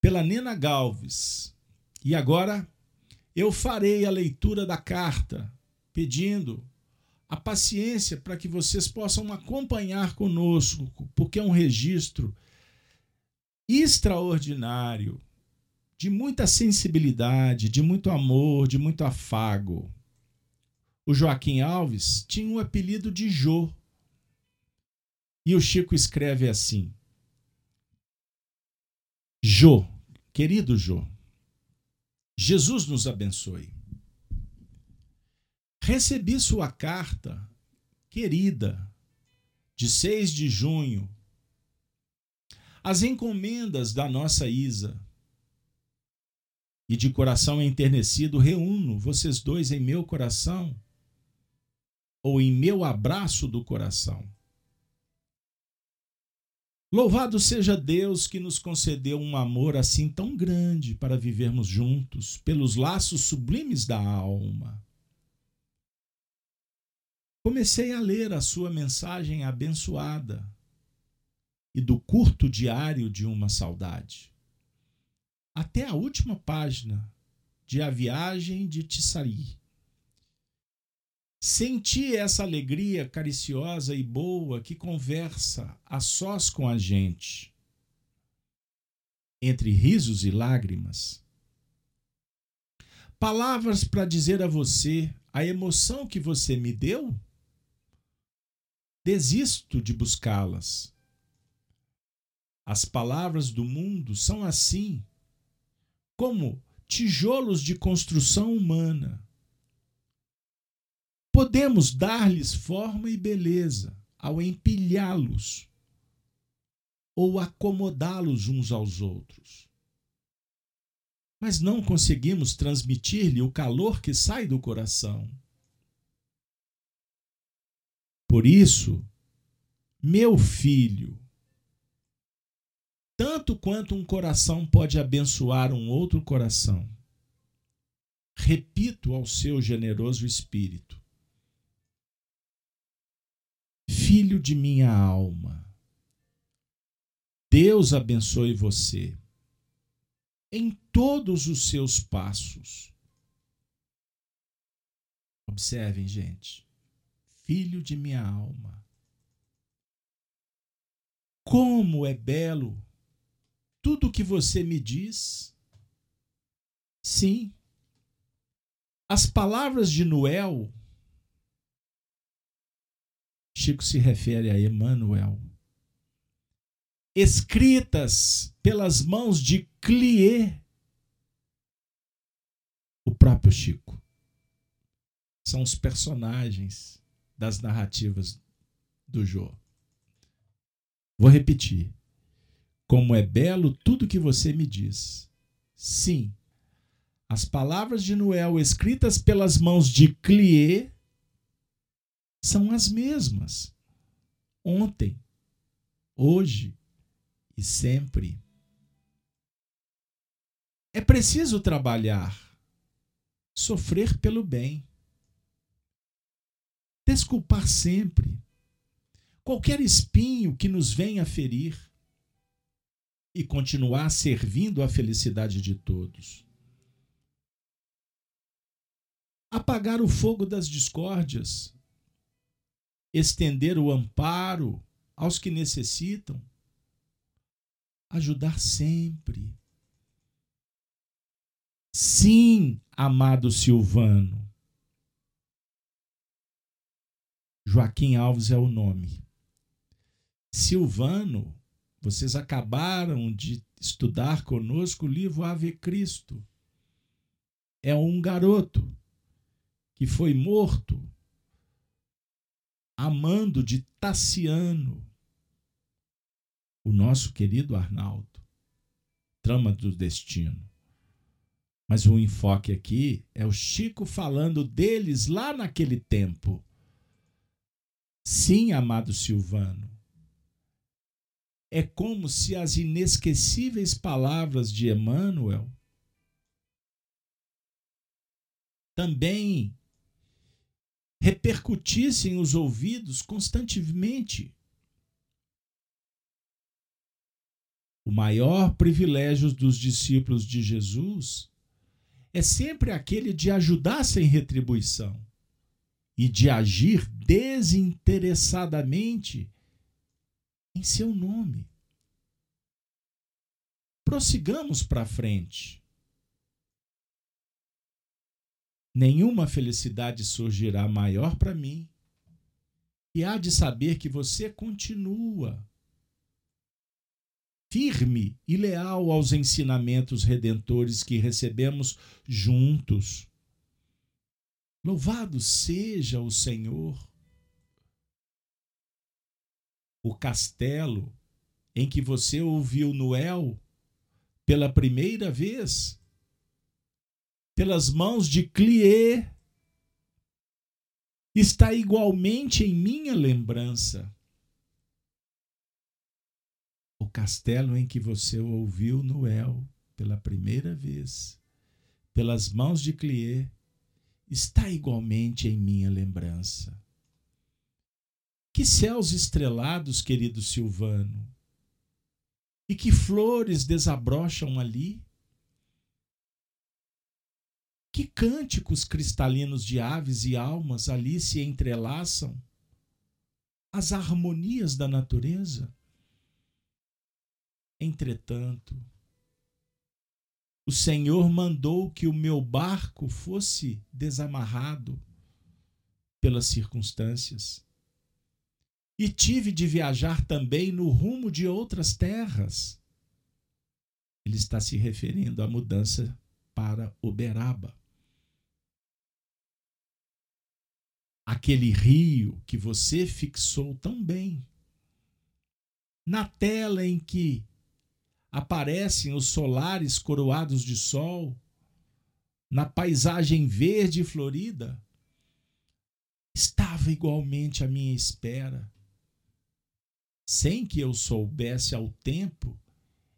pela Nina Galves. E agora eu farei a leitura da carta, pedindo a paciência para que vocês possam acompanhar conosco, porque é um registro extraordinário, de muita sensibilidade, de muito amor, de muito afago. O Joaquim Alves tinha o apelido de Jô. E o Chico escreve assim: Jô, querido Jô, Jesus nos abençoe. Recebi sua carta, querida, de 6 de junho. As encomendas da nossa Isa. E de coração enternecido, reúno vocês dois em meu coração, ou em meu abraço do coração. Louvado seja Deus que nos concedeu um amor assim tão grande para vivermos juntos, pelos laços sublimes da alma comecei a ler a sua mensagem abençoada e do curto diário de uma saudade, até a última página de A Viagem de Tissari. Senti essa alegria cariciosa e boa que conversa a sós com a gente, entre risos e lágrimas. Palavras para dizer a você a emoção que você me deu desisto de buscá-las. As palavras do mundo são assim, como tijolos de construção humana. Podemos dar-lhes forma e beleza ao empilhá-los ou acomodá-los uns aos outros. Mas não conseguimos transmitir-lhe o calor que sai do coração. Por isso, meu filho, tanto quanto um coração pode abençoar um outro coração, repito ao seu generoso espírito: Filho de minha alma, Deus abençoe você em todos os seus passos. Observem, gente filho de minha alma. Como é belo tudo o que você me diz. Sim, as palavras de Noel, Chico se refere a Emmanuel, escritas pelas mãos de Clié, o próprio Chico. São os personagens das narrativas do Jô. Vou repetir. Como é belo tudo que você me diz. Sim, as palavras de Noel escritas pelas mãos de Clié são as mesmas. Ontem, hoje e sempre. É preciso trabalhar, sofrer pelo bem, desculpar sempre qualquer espinho que nos venha ferir e continuar servindo a felicidade de todos. Apagar o fogo das discórdias, estender o amparo aos que necessitam, ajudar sempre. Sim, amado Silvano. Joaquim Alves é o nome. Silvano vocês acabaram de estudar conosco o livro Ave Cristo. É um garoto que foi morto amando de Tassiano, o nosso querido Arnaldo. Trama do destino. Mas o enfoque aqui é o Chico falando deles lá naquele tempo. Sim, amado Silvano, é como se as inesquecíveis palavras de Emmanuel também repercutissem os ouvidos constantemente. O maior privilégio dos discípulos de Jesus é sempre aquele de ajudar sem retribuição e de agir desinteressadamente em seu nome. Prossigamos para frente. Nenhuma felicidade surgirá maior para mim e há de saber que você continua firme e leal aos ensinamentos redentores que recebemos juntos. Louvado seja o Senhor o castelo em que você ouviu Noel pela primeira vez, pelas mãos de Clié, está igualmente em minha lembrança. O castelo em que você ouviu Noel pela primeira vez, pelas mãos de Clié, está igualmente em minha lembrança. Que céus estrelados, querido Silvano! E que flores desabrocham ali! Que cânticos cristalinos de aves e almas ali se entrelaçam! As harmonias da natureza. Entretanto, o Senhor mandou que o meu barco fosse desamarrado pelas circunstâncias e tive de viajar também no rumo de outras terras. Ele está se referindo à mudança para Uberaba. Aquele rio que você fixou tão bem. Na tela em que aparecem os solares coroados de sol, na paisagem verde e florida, estava igualmente à minha espera sem que eu soubesse ao tempo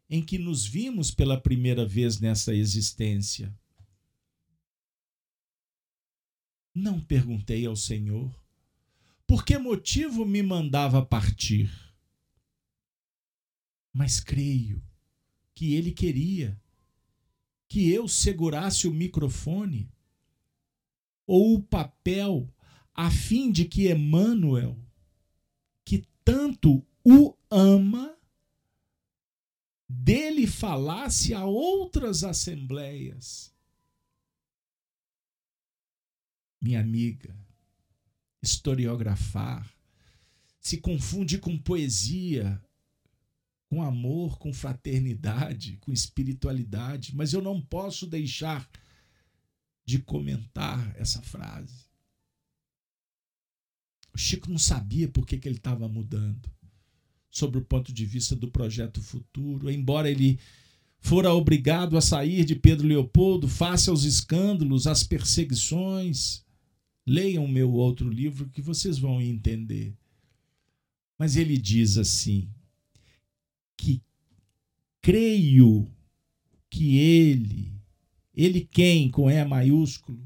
em que nos vimos pela primeira vez nessa existência. Não perguntei ao Senhor por que motivo me mandava partir. Mas creio que ele queria que eu segurasse o microfone ou o papel a fim de que Emmanuel, que tanto o ama, dele falasse a outras assembleias. Minha amiga, historiografar se confunde com poesia, com amor, com fraternidade, com espiritualidade, mas eu não posso deixar de comentar essa frase. O Chico não sabia por que, que ele estava mudando sobre o ponto de vista do projeto futuro, embora ele fora obrigado a sair de Pedro Leopoldo face aos escândalos, às perseguições. Leiam meu outro livro que vocês vão entender. Mas ele diz assim: que creio que ele, ele quem com E maiúsculo,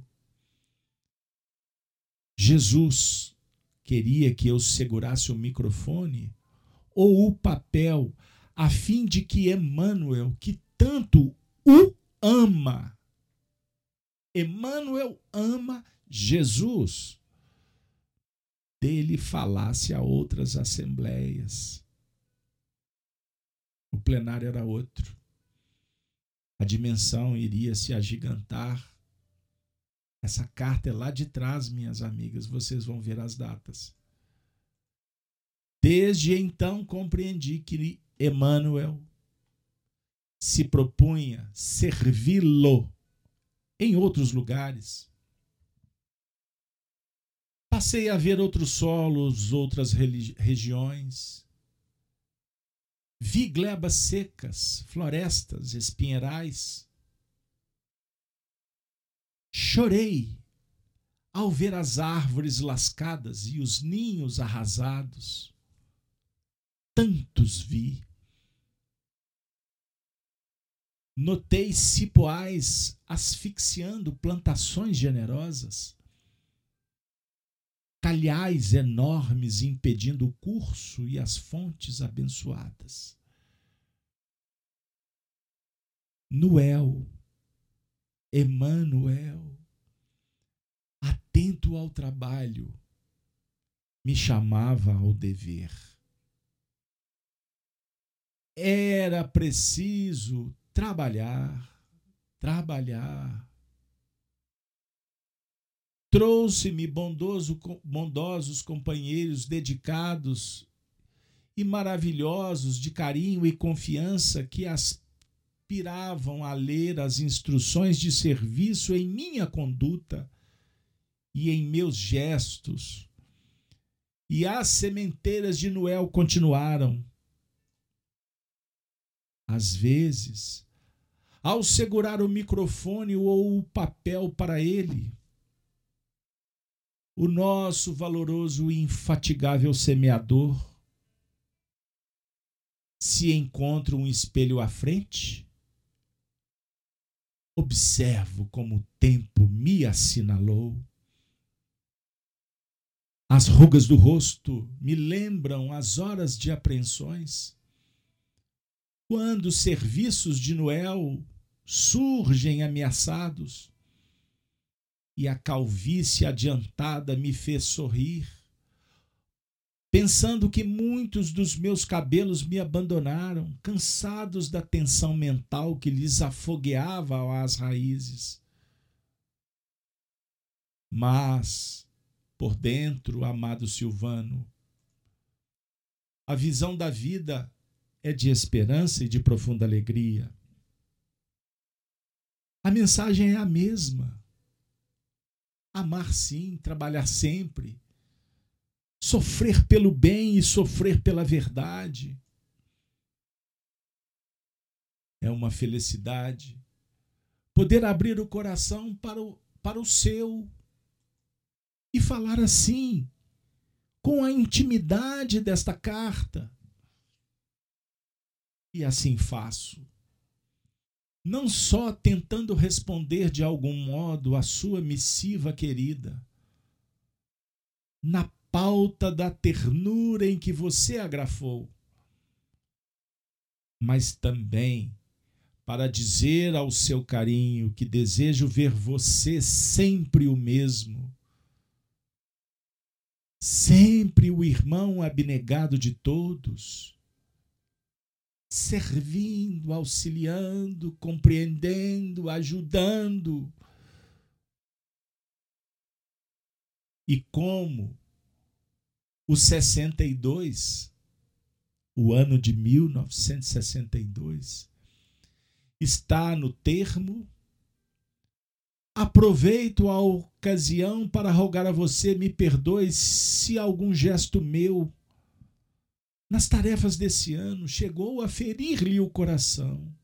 Jesus queria que eu segurasse o microfone ou o papel a fim de que Emmanuel, que tanto o ama, Emmanuel ama Jesus, dele falasse a outras assembleias. O plenário era outro. A dimensão iria se agigantar. Essa carta é lá de trás, minhas amigas, vocês vão ver as datas. Desde então compreendi que Emmanuel se propunha servi-lo em outros lugares. Passei a ver outros solos, outras regiões. Vi glebas secas, florestas, espinheirais. Chorei ao ver as árvores lascadas e os ninhos arrasados. Tantos vi. Notei cipoais asfixiando plantações generosas calhais enormes impedindo o curso e as fontes abençoadas. Noel, Emanuel, atento ao trabalho, me chamava ao dever. Era preciso trabalhar, trabalhar, Trouxe-me bondoso, bondosos companheiros dedicados e maravilhosos de carinho e confiança que aspiravam a ler as instruções de serviço em minha conduta e em meus gestos. E as sementeiras de Noel continuaram. Às vezes, ao segurar o microfone ou o papel para ele, o nosso valoroso e infatigável semeador se encontra um espelho à frente, observo como o tempo me assinalou. As rugas do rosto me lembram as horas de apreensões, quando os serviços de Noel surgem ameaçados e a calvície adiantada me fez sorrir, pensando que muitos dos meus cabelos me abandonaram, cansados da tensão mental que lhes afogueava as raízes. Mas, por dentro, amado Silvano, a visão da vida é de esperança e de profunda alegria. A mensagem é a mesma Amar sim, trabalhar sempre. Sofrer pelo bem e sofrer pela verdade. É uma felicidade poder abrir o coração para o, para o seu e falar assim, com a intimidade desta carta. E assim faço não só tentando responder de algum modo a sua missiva querida, na pauta da ternura em que você agrafou, mas também para dizer ao seu carinho que desejo ver você sempre o mesmo, sempre o irmão abnegado de todos servindo, auxiliando, compreendendo, ajudando. E como o 62, o ano de 1962, está no termo, aproveito a ocasião para rogar a você me perdoe se algum gesto meu nas tarefas desse ano, chegou a ferir-lhe o coração.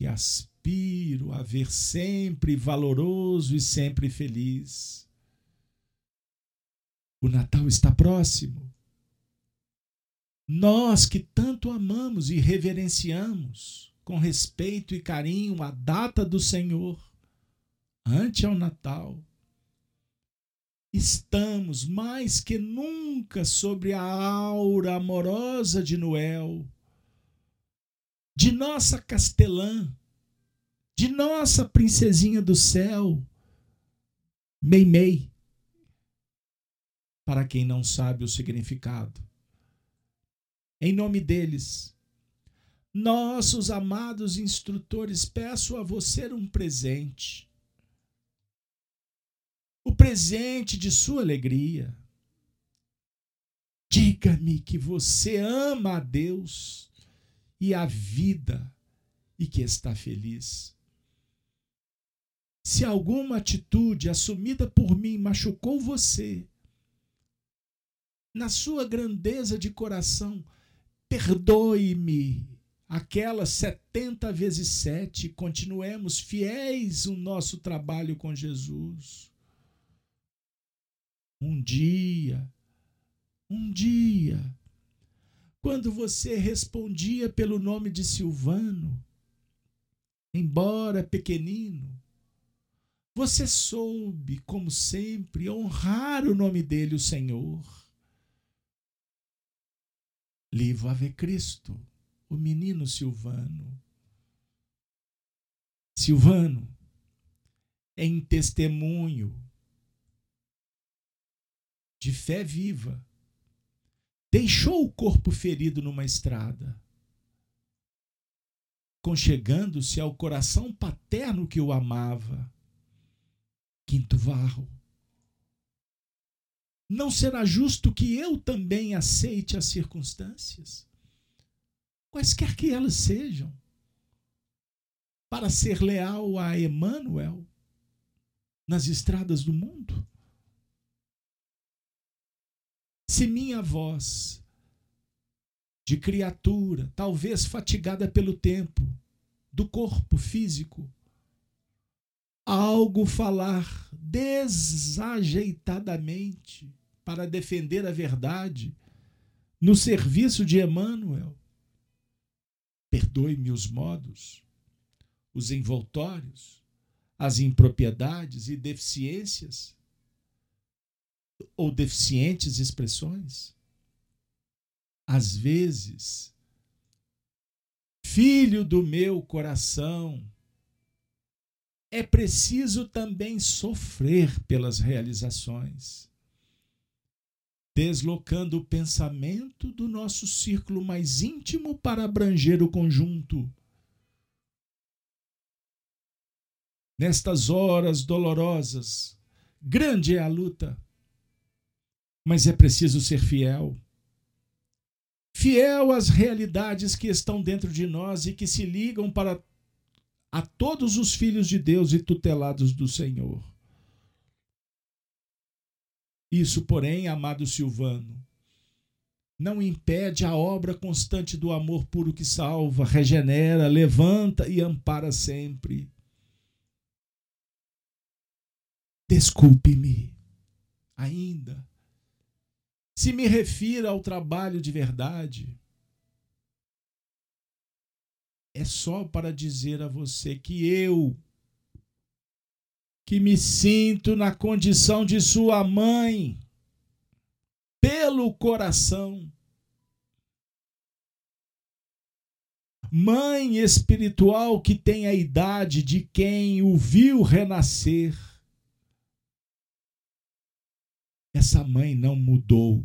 E aspiro a ver sempre valoroso e sempre feliz. O Natal está próximo. Nós que tanto amamos e reverenciamos com respeito e carinho a data do Senhor, ante ao Natal, estamos mais que nunca sobre a aura amorosa de Noel, de nossa castelã, de nossa princesinha do céu, Meimei, para quem não sabe o significado. Em nome deles, nossos amados instrutores, peço a você um presente. O presente de sua alegria. Diga-me que você ama a Deus e a vida e que está feliz. Se alguma atitude assumida por mim machucou você, na sua grandeza de coração, perdoe-me aquelas 70 vezes 7, continuemos fiéis no nosso trabalho com Jesus. Um dia, um dia, quando você respondia pelo nome de Silvano, embora pequenino, você soube, como sempre, honrar o nome dele, o Senhor. Livro Ave Cristo, o menino Silvano. Silvano, em testemunho de fé viva, deixou o corpo ferido numa estrada, conchegando-se ao coração paterno que o amava. Quinto varro. Não será justo que eu também aceite as circunstâncias, quaisquer que elas sejam, para ser leal a Emmanuel nas estradas do mundo? Se minha voz de criatura, talvez fatigada pelo tempo, do corpo físico, algo falar desajeitadamente para defender a verdade no serviço de Emmanuel. Perdoe-me os modos, os envoltórios, as impropriedades e deficiências ou deficientes expressões. Às vezes, filho do meu coração, é preciso também sofrer pelas realizações, deslocando o pensamento do nosso círculo mais íntimo para abranger o conjunto. Nestas horas dolorosas, grande é a luta, mas é preciso ser fiel. Fiel às realidades que estão dentro de nós e que se ligam para a todos os filhos de Deus e tutelados do Senhor. Isso, porém, amado Silvano, não impede a obra constante do amor puro que salva, regenera, levanta e ampara sempre. Desculpe-me ainda se me refiro ao trabalho de verdade é só para dizer a você que eu, que me sinto na condição de sua mãe, pelo coração, mãe espiritual que tem a idade de quem o viu renascer, essa mãe não mudou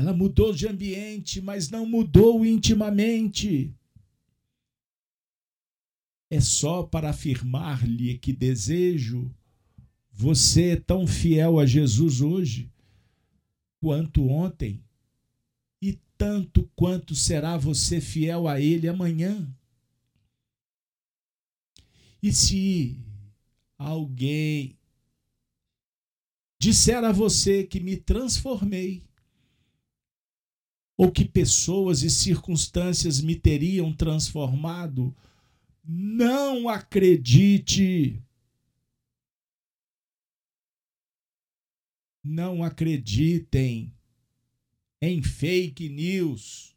ela mudou de ambiente, mas não mudou intimamente. É só para afirmar-lhe que desejo você é tão fiel a Jesus hoje quanto ontem, e tanto quanto será você fiel a Ele amanhã. E se alguém disser a você que me transformei, ou que pessoas e circunstâncias me teriam transformado, não acredite. Não acreditem em fake news.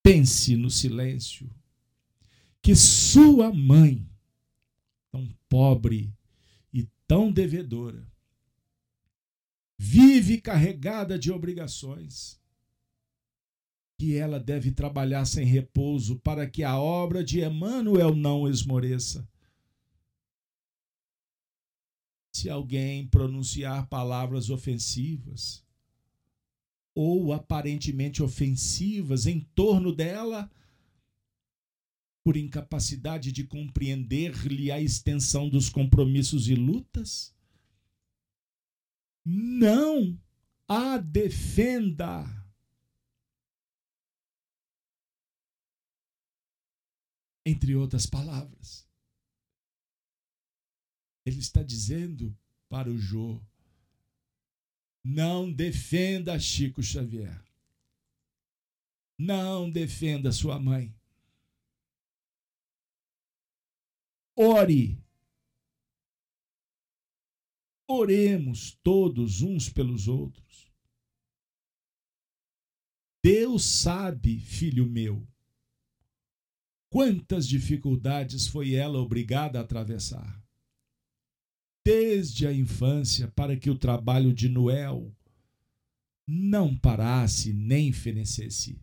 Pense no silêncio que sua mãe, tão pobre tão devedora, vive carregada de obrigações, que ela deve trabalhar sem repouso para que a obra de Emmanuel não esmoreça. Se alguém pronunciar palavras ofensivas ou aparentemente ofensivas em torno dela, por incapacidade de compreender-lhe a extensão dos compromissos e lutas, não a defenda. Entre outras palavras, ele está dizendo para o Jô: não defenda Chico Xavier. Não defenda sua mãe. Ore Oremos todos uns pelos outros. Deus sabe, filho meu, quantas dificuldades foi ela obrigada a atravessar. Desde a infância, para que o trabalho de Noel não parasse nem fenecesse.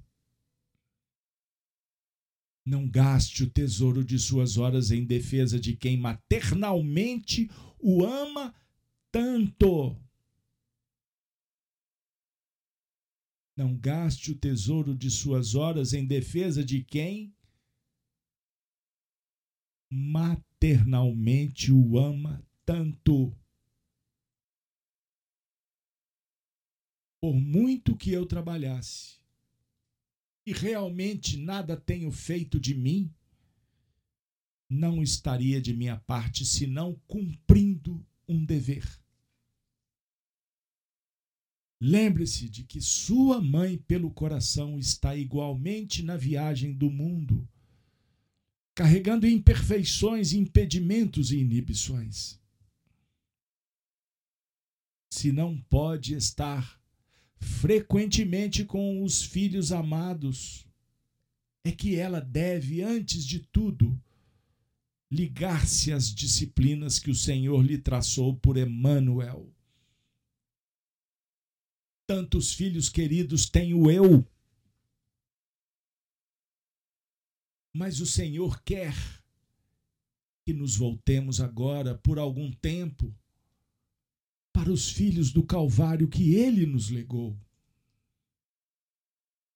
Não gaste o tesouro de suas horas em defesa de quem maternalmente o ama tanto. Não gaste o tesouro de suas horas em defesa de quem maternalmente o ama tanto. Por muito que eu trabalhasse e realmente nada tenho feito de mim, não estaria de minha parte senão cumprindo um dever. Lembre-se de que sua mãe pelo coração está igualmente na viagem do mundo, carregando imperfeições, impedimentos e inibições. Se não pode estar frequentemente com os filhos amados, é que ela deve, antes de tudo, ligar-se às disciplinas que o Senhor lhe traçou por Emmanuel tantos filhos queridos tenho eu. Mas o Senhor quer que nos voltemos agora por algum tempo para os filhos do Calvário que ele nos legou.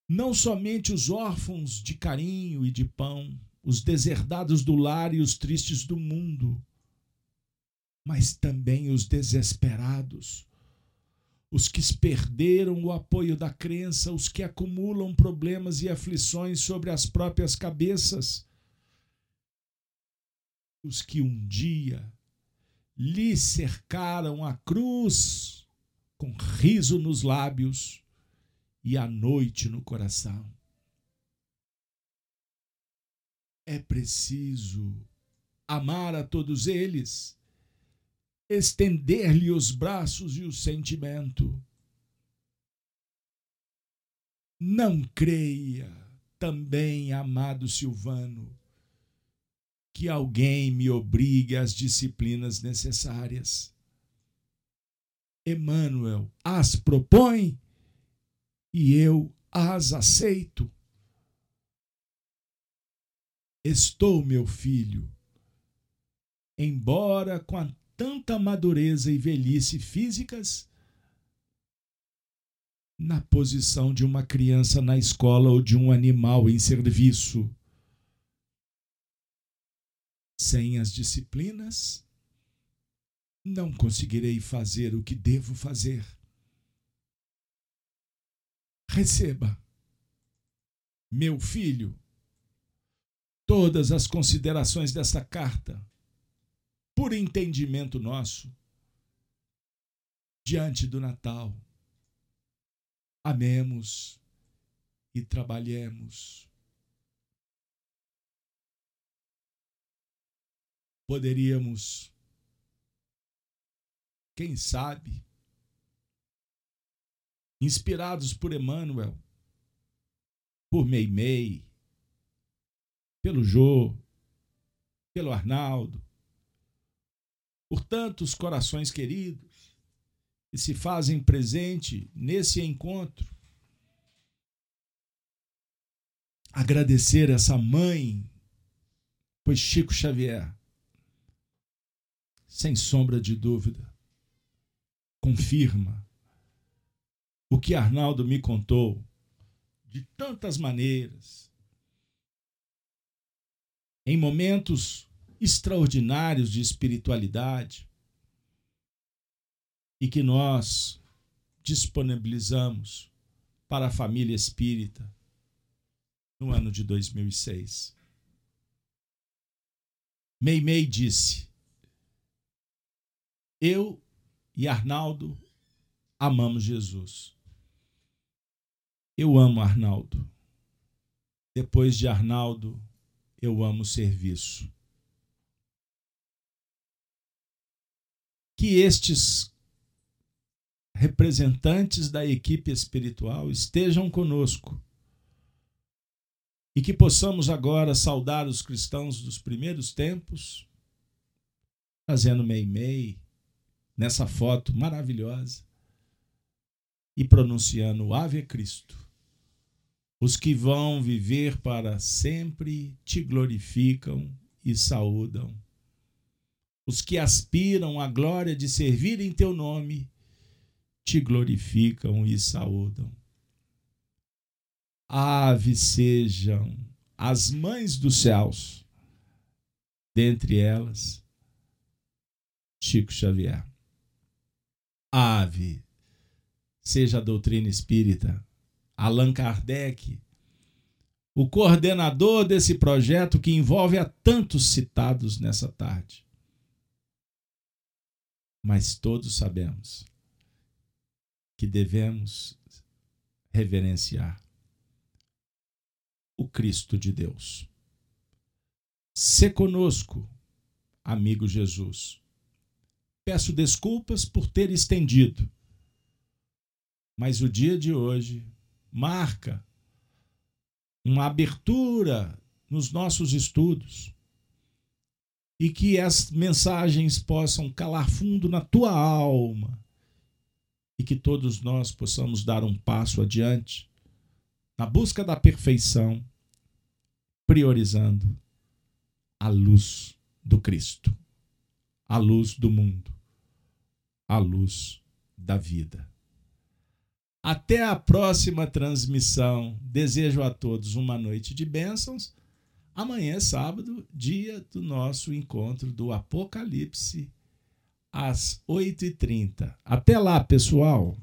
Não somente os órfãos de carinho e de pão, os deserdados do lar e os tristes do mundo, mas também os desesperados, os que perderam o apoio da crença, os que acumulam problemas e aflições sobre as próprias cabeças, os que um dia lhe cercaram a cruz com riso nos lábios e a noite no coração. É preciso amar a todos eles estender-lhe os braços e o sentimento. Não creia também, amado Silvano, que alguém me obrigue às disciplinas necessárias. Emmanuel as propõe e eu as aceito. Estou, meu filho, embora com a tanta madureza e velhice físicas na posição de uma criança na escola ou de um animal em serviço. Sem as disciplinas, não conseguirei fazer o que devo fazer. Receba, meu filho, todas as considerações desta carta por entendimento nosso, diante do Natal. Amemos e trabalhemos. Poderíamos, quem sabe, inspirados por Emmanuel, por Meimei, pelo Jô, pelo Arnaldo, por tantos corações queridos que se fazem presente nesse encontro. Agradecer essa mãe, pois Chico Xavier, sem sombra de dúvida, confirma o que Arnaldo me contou de tantas maneiras. Em momentos extraordinários de espiritualidade e que nós disponibilizamos para a família espírita no ano de 2006. Meimei disse: Eu e Arnaldo amamos Jesus. Eu amo Arnaldo. Depois de Arnaldo, eu amo serviço. que estes representantes da equipe espiritual estejam conosco e que possamos agora saudar os cristãos dos primeiros tempos, fazendo mei-mei nessa foto maravilhosa e pronunciando Ave Cristo. Os que vão viver para sempre te glorificam e saúdam os que aspiram à glória de servir em teu nome, te glorificam e saúdam. Aves sejam as mães dos céus, dentre elas, Chico Xavier. Ave, seja a doutrina espírita, Allan Kardec, o coordenador desse projeto que envolve a tantos citados nessa tarde mas todos sabemos que devemos reverenciar o Cristo de Deus. Se conosco, amigo Jesus. Peço desculpas por ter estendido, mas o dia de hoje marca uma abertura nos nossos estudos e que as mensagens possam calar fundo na tua alma e que todos nós possamos dar um passo adiante na busca da perfeição, priorizando a luz do Cristo, a luz do mundo, a luz da vida. Até a próxima transmissão. Desejo a todos uma noite de bênçãos Amanhã é sábado, dia do nosso encontro do Apocalipse, às 8h30. Até lá, pessoal!